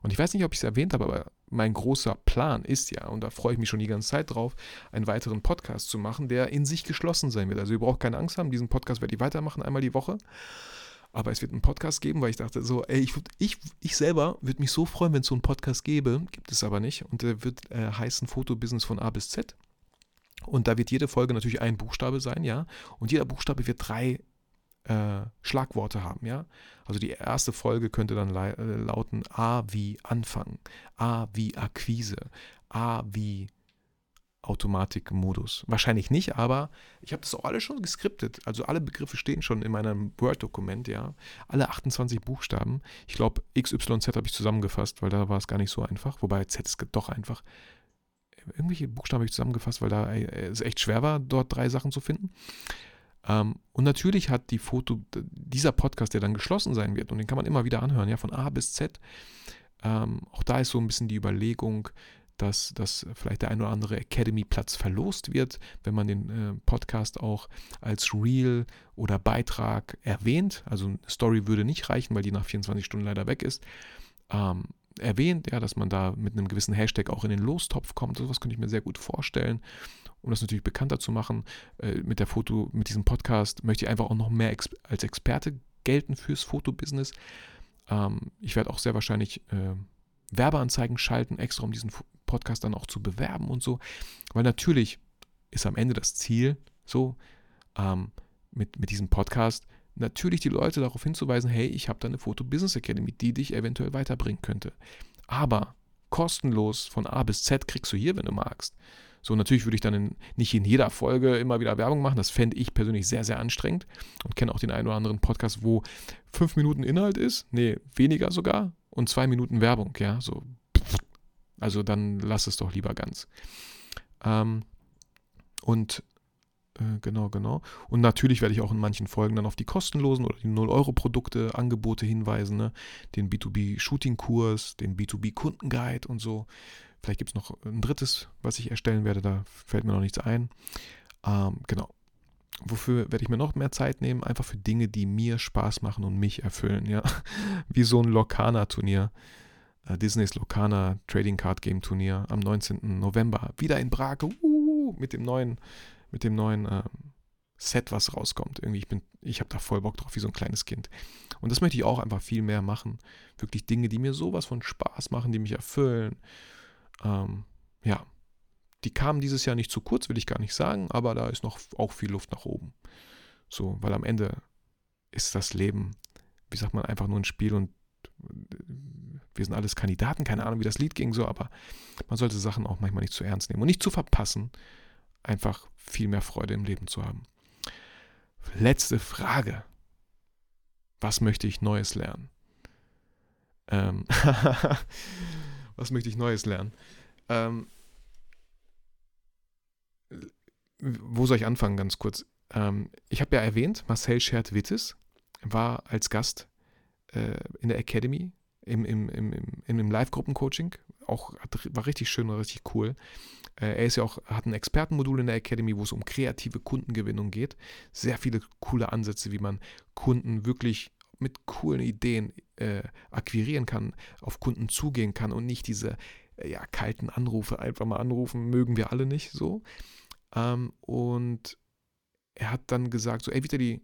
Und ich weiß nicht, ob ich es erwähnt habe, aber mein großer Plan ist ja, und da freue ich mich schon die ganze Zeit drauf, einen weiteren Podcast zu machen, der in sich geschlossen sein wird. Also ihr braucht keine Angst haben, diesen Podcast werde ich weitermachen, einmal die Woche. Aber es wird einen Podcast geben, weil ich dachte so, ey, ich, ich, ich selber würde mich so freuen, wenn es so einen Podcast gäbe, gibt es aber nicht. Und der wird äh, heißen Fotobusiness von A bis Z. Und da wird jede Folge natürlich ein Buchstabe sein, ja. Und jeder Buchstabe wird drei äh, Schlagworte haben, ja. Also die erste Folge könnte dann äh, lauten A wie Anfang, A wie Akquise, A wie Automatikmodus. Wahrscheinlich nicht, aber ich habe das auch alles schon geskriptet. Also alle Begriffe stehen schon in meinem Word-Dokument, ja. Alle 28 Buchstaben. Ich glaube, XYZ habe ich zusammengefasst, weil da war es gar nicht so einfach. Wobei Z ist doch einfach irgendwelche Buchstaben habe ich zusammengefasst, weil da äh, es echt schwer war, dort drei Sachen zu finden. Ähm, und natürlich hat die Foto, dieser Podcast, der dann geschlossen sein wird, und den kann man immer wieder anhören, ja, von A bis Z. Ähm, auch da ist so ein bisschen die Überlegung, dass, dass vielleicht der ein oder andere Academy-Platz verlost wird, wenn man den äh, Podcast auch als Reel oder Beitrag erwähnt. Also eine Story würde nicht reichen, weil die nach 24 Stunden leider weg ist. Ähm, erwähnt, ja, dass man da mit einem gewissen Hashtag auch in den Lostopf kommt. So was könnte ich mir sehr gut vorstellen. Um das natürlich bekannter zu machen, äh, mit der Foto, mit diesem Podcast möchte ich einfach auch noch mehr ex als Experte gelten fürs Fotobusiness. Ähm, ich werde auch sehr wahrscheinlich äh, Werbeanzeigen schalten, extra um diesen Podcast dann auch zu bewerben und so. Weil natürlich ist am Ende das Ziel so, ähm, mit, mit diesem Podcast natürlich die Leute darauf hinzuweisen, hey, ich habe da eine Foto Business Academy, die dich eventuell weiterbringen könnte. Aber kostenlos von A bis Z kriegst du hier, wenn du magst. So, natürlich würde ich dann in, nicht in jeder Folge immer wieder Werbung machen. Das fände ich persönlich sehr, sehr anstrengend und kenne auch den einen oder anderen Podcast, wo fünf Minuten Inhalt ist, nee, weniger sogar, und zwei Minuten Werbung, ja, so. Also dann lass es doch lieber ganz. Ähm, und äh, genau, genau. Und natürlich werde ich auch in manchen Folgen dann auf die kostenlosen oder die 0-Euro-Produkte, Angebote hinweisen, ne? den B2B-Shooting-Kurs, den B2B-Kundenguide und so. Vielleicht gibt es noch ein drittes, was ich erstellen werde, da fällt mir noch nichts ein. Ähm, genau. Wofür werde ich mir noch mehr Zeit nehmen? Einfach für Dinge, die mir Spaß machen und mich erfüllen, ja. [LAUGHS] Wie so ein Lokana-Turnier. Äh, Disneys Lokana Trading Card Game Turnier am 19. November. Wieder in Prag. Uh, mit dem neuen mit dem neuen äh, Set, was rauskommt. Irgendwie, ich bin, ich habe da voll Bock drauf, wie so ein kleines Kind. Und das möchte ich auch einfach viel mehr machen. Wirklich Dinge, die mir sowas von Spaß machen, die mich erfüllen. Ähm, ja, die kamen dieses Jahr nicht zu kurz, will ich gar nicht sagen, aber da ist noch auch viel Luft nach oben. So, weil am Ende ist das Leben, wie sagt man, einfach nur ein Spiel und äh, wir sind alles Kandidaten, keine Ahnung, wie das Lied ging, so, aber man sollte Sachen auch manchmal nicht zu ernst nehmen und nicht zu verpassen, einfach viel mehr Freude im Leben zu haben. Letzte Frage. Was möchte ich Neues lernen? Ähm [LAUGHS] was möchte ich Neues lernen? Ähm wo soll ich anfangen, ganz kurz? Ähm ich habe ja erwähnt, Marcel Schert-Wittes war als Gast äh, in der Academy im, im, im, im, im Live-Gruppen-Coaching. Auch war richtig schön und richtig cool. Äh, er ist ja auch, hat ein Expertenmodul in der Academy, wo es um kreative Kundengewinnung geht. Sehr viele coole Ansätze, wie man Kunden wirklich mit coolen Ideen äh, akquirieren kann, auf Kunden zugehen kann und nicht diese äh, ja, kalten Anrufe einfach mal anrufen, mögen wir alle nicht so. Ähm, und er hat dann gesagt, so, ey Vitali,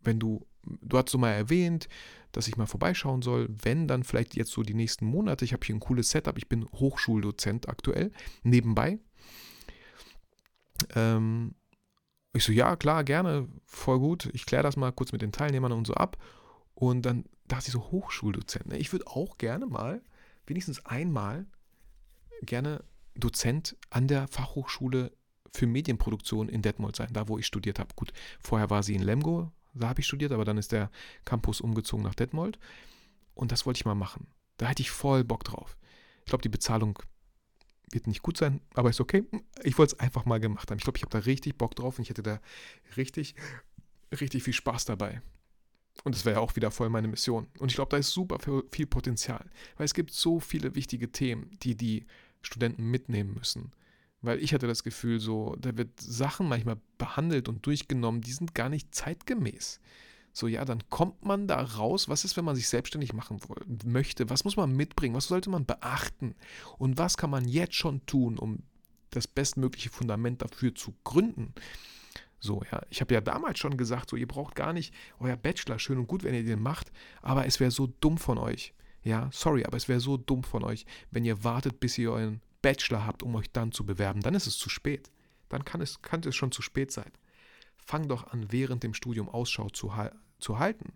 wenn du, du hast so mal erwähnt, dass ich mal vorbeischauen soll, wenn dann vielleicht jetzt so die nächsten Monate, ich habe hier ein cooles Setup, ich bin Hochschuldozent aktuell, nebenbei. Ähm, ich so, ja, klar, gerne, voll gut. Ich kläre das mal kurz mit den Teilnehmern und so ab. Und dann dachte ich so, Hochschuldozent. Ne? Ich würde auch gerne mal, wenigstens einmal, gerne Dozent an der Fachhochschule für Medienproduktion in Detmold sein, da wo ich studiert habe. Gut, vorher war sie in Lemgo, da habe ich studiert, aber dann ist der Campus umgezogen nach Detmold. Und das wollte ich mal machen. Da hätte ich voll Bock drauf. Ich glaube, die Bezahlung wird nicht gut sein, aber ist okay. Ich wollte es einfach mal gemacht haben. Ich glaube, ich habe da richtig Bock drauf und ich hätte da richtig, richtig viel Spaß dabei. Und das wäre ja auch wieder voll meine Mission. Und ich glaube, da ist super viel Potenzial, weil es gibt so viele wichtige Themen, die die Studenten mitnehmen müssen. Weil ich hatte das Gefühl, so, da wird Sachen manchmal behandelt und durchgenommen, die sind gar nicht zeitgemäß. So, ja, dann kommt man da raus. Was ist, wenn man sich selbstständig machen möchte? Was muss man mitbringen? Was sollte man beachten? Und was kann man jetzt schon tun, um das bestmögliche Fundament dafür zu gründen? So, ja, ich habe ja damals schon gesagt, so, ihr braucht gar nicht euer Bachelor, schön und gut, wenn ihr den macht, aber es wäre so dumm von euch. Ja, sorry, aber es wäre so dumm von euch, wenn ihr wartet, bis ihr euren Bachelor habt, um euch dann zu bewerben, dann ist es zu spät. Dann kann es, kann es schon zu spät sein. Fang doch an, während dem Studium Ausschau zu, zu halten.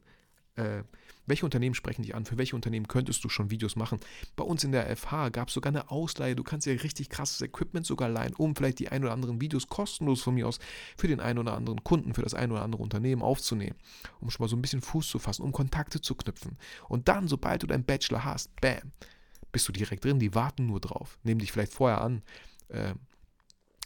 Äh, welche Unternehmen sprechen dich an? Für welche Unternehmen könntest du schon Videos machen? Bei uns in der FH gab es sogar eine Ausleihe. Du kannst ja richtig krasses Equipment sogar leihen, um vielleicht die ein oder anderen Videos kostenlos von mir aus für den einen oder anderen Kunden, für das ein oder andere Unternehmen aufzunehmen, um schon mal so ein bisschen Fuß zu fassen, um Kontakte zu knüpfen. Und dann, sobald du deinen Bachelor hast, bam, bist du direkt drin, die warten nur drauf. Nehmen dich vielleicht vorher an. Äh,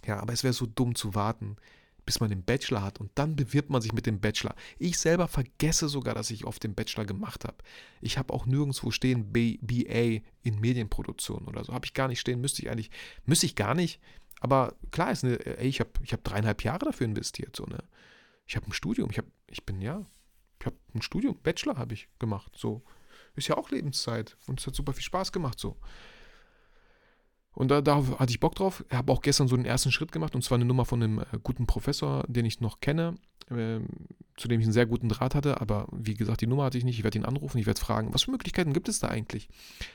ja, aber es wäre so dumm zu warten, bis man den Bachelor hat und dann bewirbt man sich mit dem Bachelor. Ich selber vergesse sogar, dass ich oft den Bachelor gemacht habe. Ich habe auch nirgendwo stehen B BA in Medienproduktion oder so. Habe ich gar nicht stehen, müsste ich eigentlich, müsste ich gar nicht. Aber klar ist, eine, ey, ich habe ich hab dreieinhalb Jahre dafür investiert. So, ne? Ich habe ein Studium, ich, hab, ich bin, ja, ich habe ein Studium, Bachelor habe ich gemacht. So, ist ja auch Lebenszeit. Und es hat super viel Spaß gemacht so. Und da, da hatte ich Bock drauf. Habe auch gestern so den ersten Schritt gemacht und zwar eine Nummer von einem äh, guten Professor, den ich noch kenne, äh, zu dem ich einen sehr guten Draht hatte. Aber wie gesagt, die Nummer hatte ich nicht. Ich werde ihn anrufen. Ich werde fragen, was für Möglichkeiten gibt es da eigentlich?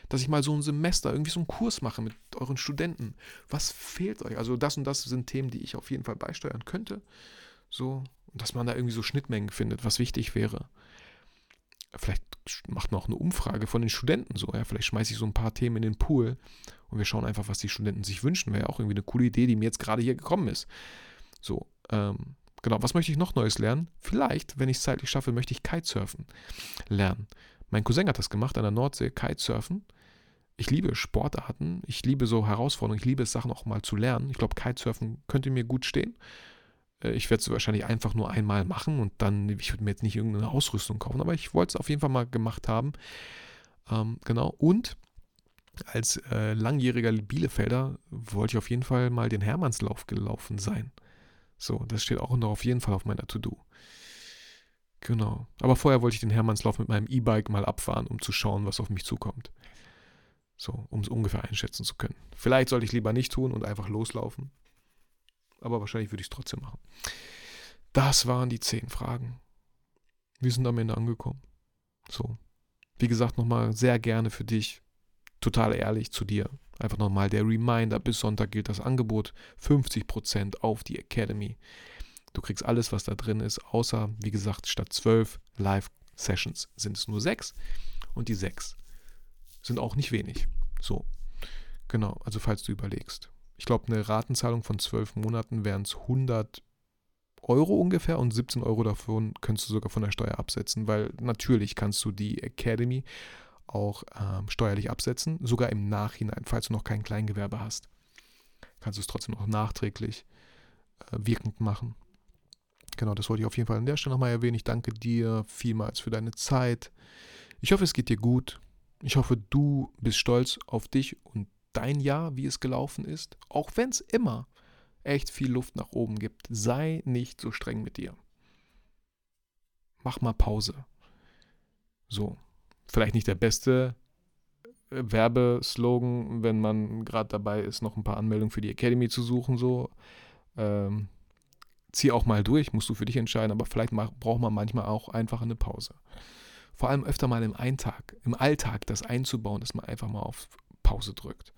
Dass ich mal so ein Semester, irgendwie so einen Kurs mache mit euren Studenten. Was fehlt euch? Also, das und das sind Themen, die ich auf jeden Fall beisteuern könnte. So, dass man da irgendwie so Schnittmengen findet, was wichtig wäre. Vielleicht macht man auch eine Umfrage von den Studenten so. Ja, vielleicht schmeiße ich so ein paar Themen in den Pool und wir schauen einfach, was die Studenten sich wünschen. Wäre ja auch irgendwie eine coole Idee, die mir jetzt gerade hier gekommen ist. So, ähm, genau. Was möchte ich noch Neues lernen? Vielleicht, wenn ich es zeitlich schaffe, möchte ich Kitesurfen lernen. Mein Cousin hat das gemacht an der Nordsee, Kitesurfen. Ich liebe Sportarten, ich liebe so Herausforderungen, ich liebe es, Sachen auch mal zu lernen. Ich glaube, Kitesurfen könnte mir gut stehen. Äh, ich werde es wahrscheinlich einfach nur einmal machen und dann, ich würde mir jetzt nicht irgendeine Ausrüstung kaufen, aber ich wollte es auf jeden Fall mal gemacht haben. Ähm, genau. Und als äh, langjähriger Bielefelder wollte ich auf jeden Fall mal den Hermannslauf gelaufen sein. So, das steht auch noch auf jeden Fall auf meiner To-Do. Genau. Aber vorher wollte ich den Hermannslauf mit meinem E-Bike mal abfahren, um zu schauen, was auf mich zukommt. So, um es ungefähr einschätzen zu können. Vielleicht sollte ich lieber nicht tun und einfach loslaufen aber wahrscheinlich würde ich es trotzdem machen. Das waren die zehn Fragen. Wir sind am Ende angekommen. So. Wie gesagt, nochmal sehr gerne für dich, total ehrlich zu dir. Einfach nochmal der Reminder, bis Sonntag gilt das Angebot, 50% auf die Academy. Du kriegst alles, was da drin ist, außer, wie gesagt, statt 12 Live-Sessions sind es nur sechs und die sechs sind auch nicht wenig. So, genau, also falls du überlegst ich glaube, eine Ratenzahlung von zwölf Monaten wären es 100 Euro ungefähr und 17 Euro davon könntest du sogar von der Steuer absetzen, weil natürlich kannst du die Academy auch ähm, steuerlich absetzen, sogar im Nachhinein, falls du noch kein Kleingewerbe hast. Kannst du es trotzdem noch nachträglich äh, wirkend machen. Genau, das wollte ich auf jeden Fall an der Stelle nochmal erwähnen. Ich danke dir vielmals für deine Zeit. Ich hoffe, es geht dir gut. Ich hoffe, du bist stolz auf dich und dein Jahr, wie es gelaufen ist, auch wenn es immer echt viel Luft nach oben gibt. Sei nicht so streng mit dir. Mach mal Pause. So, vielleicht nicht der beste äh, Werbeslogan, wenn man gerade dabei ist, noch ein paar Anmeldungen für die Academy zu suchen, so. Ähm, zieh auch mal durch, musst du für dich entscheiden, aber vielleicht braucht man manchmal auch einfach eine Pause. Vor allem öfter mal im Eintag, im Alltag das einzubauen, dass man einfach mal auf Pause drückt.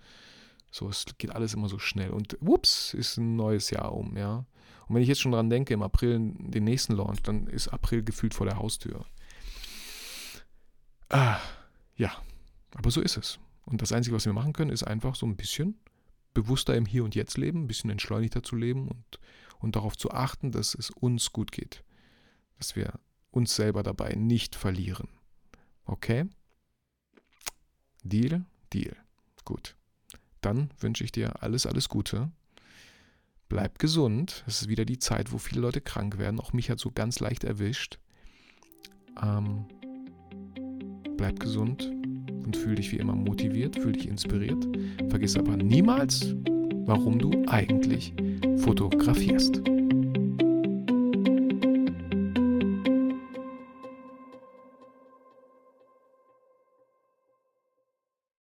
So, es geht alles immer so schnell. Und whoops, ist ein neues Jahr um, ja. Und wenn ich jetzt schon dran denke, im April den nächsten Launch, dann ist April gefühlt vor der Haustür. Ah, ja, aber so ist es. Und das Einzige, was wir machen können, ist einfach so ein bisschen bewusster im Hier und Jetzt leben, ein bisschen entschleunigter zu leben und, und darauf zu achten, dass es uns gut geht. Dass wir uns selber dabei nicht verlieren. Okay? Deal? Deal. Gut. Dann wünsche ich dir alles, alles Gute. Bleib gesund. Es ist wieder die Zeit, wo viele Leute krank werden. Auch mich hat so ganz leicht erwischt. Ähm, bleib gesund und fühl dich wie immer motiviert, fühl dich inspiriert. Vergiss aber niemals, warum du eigentlich fotografierst.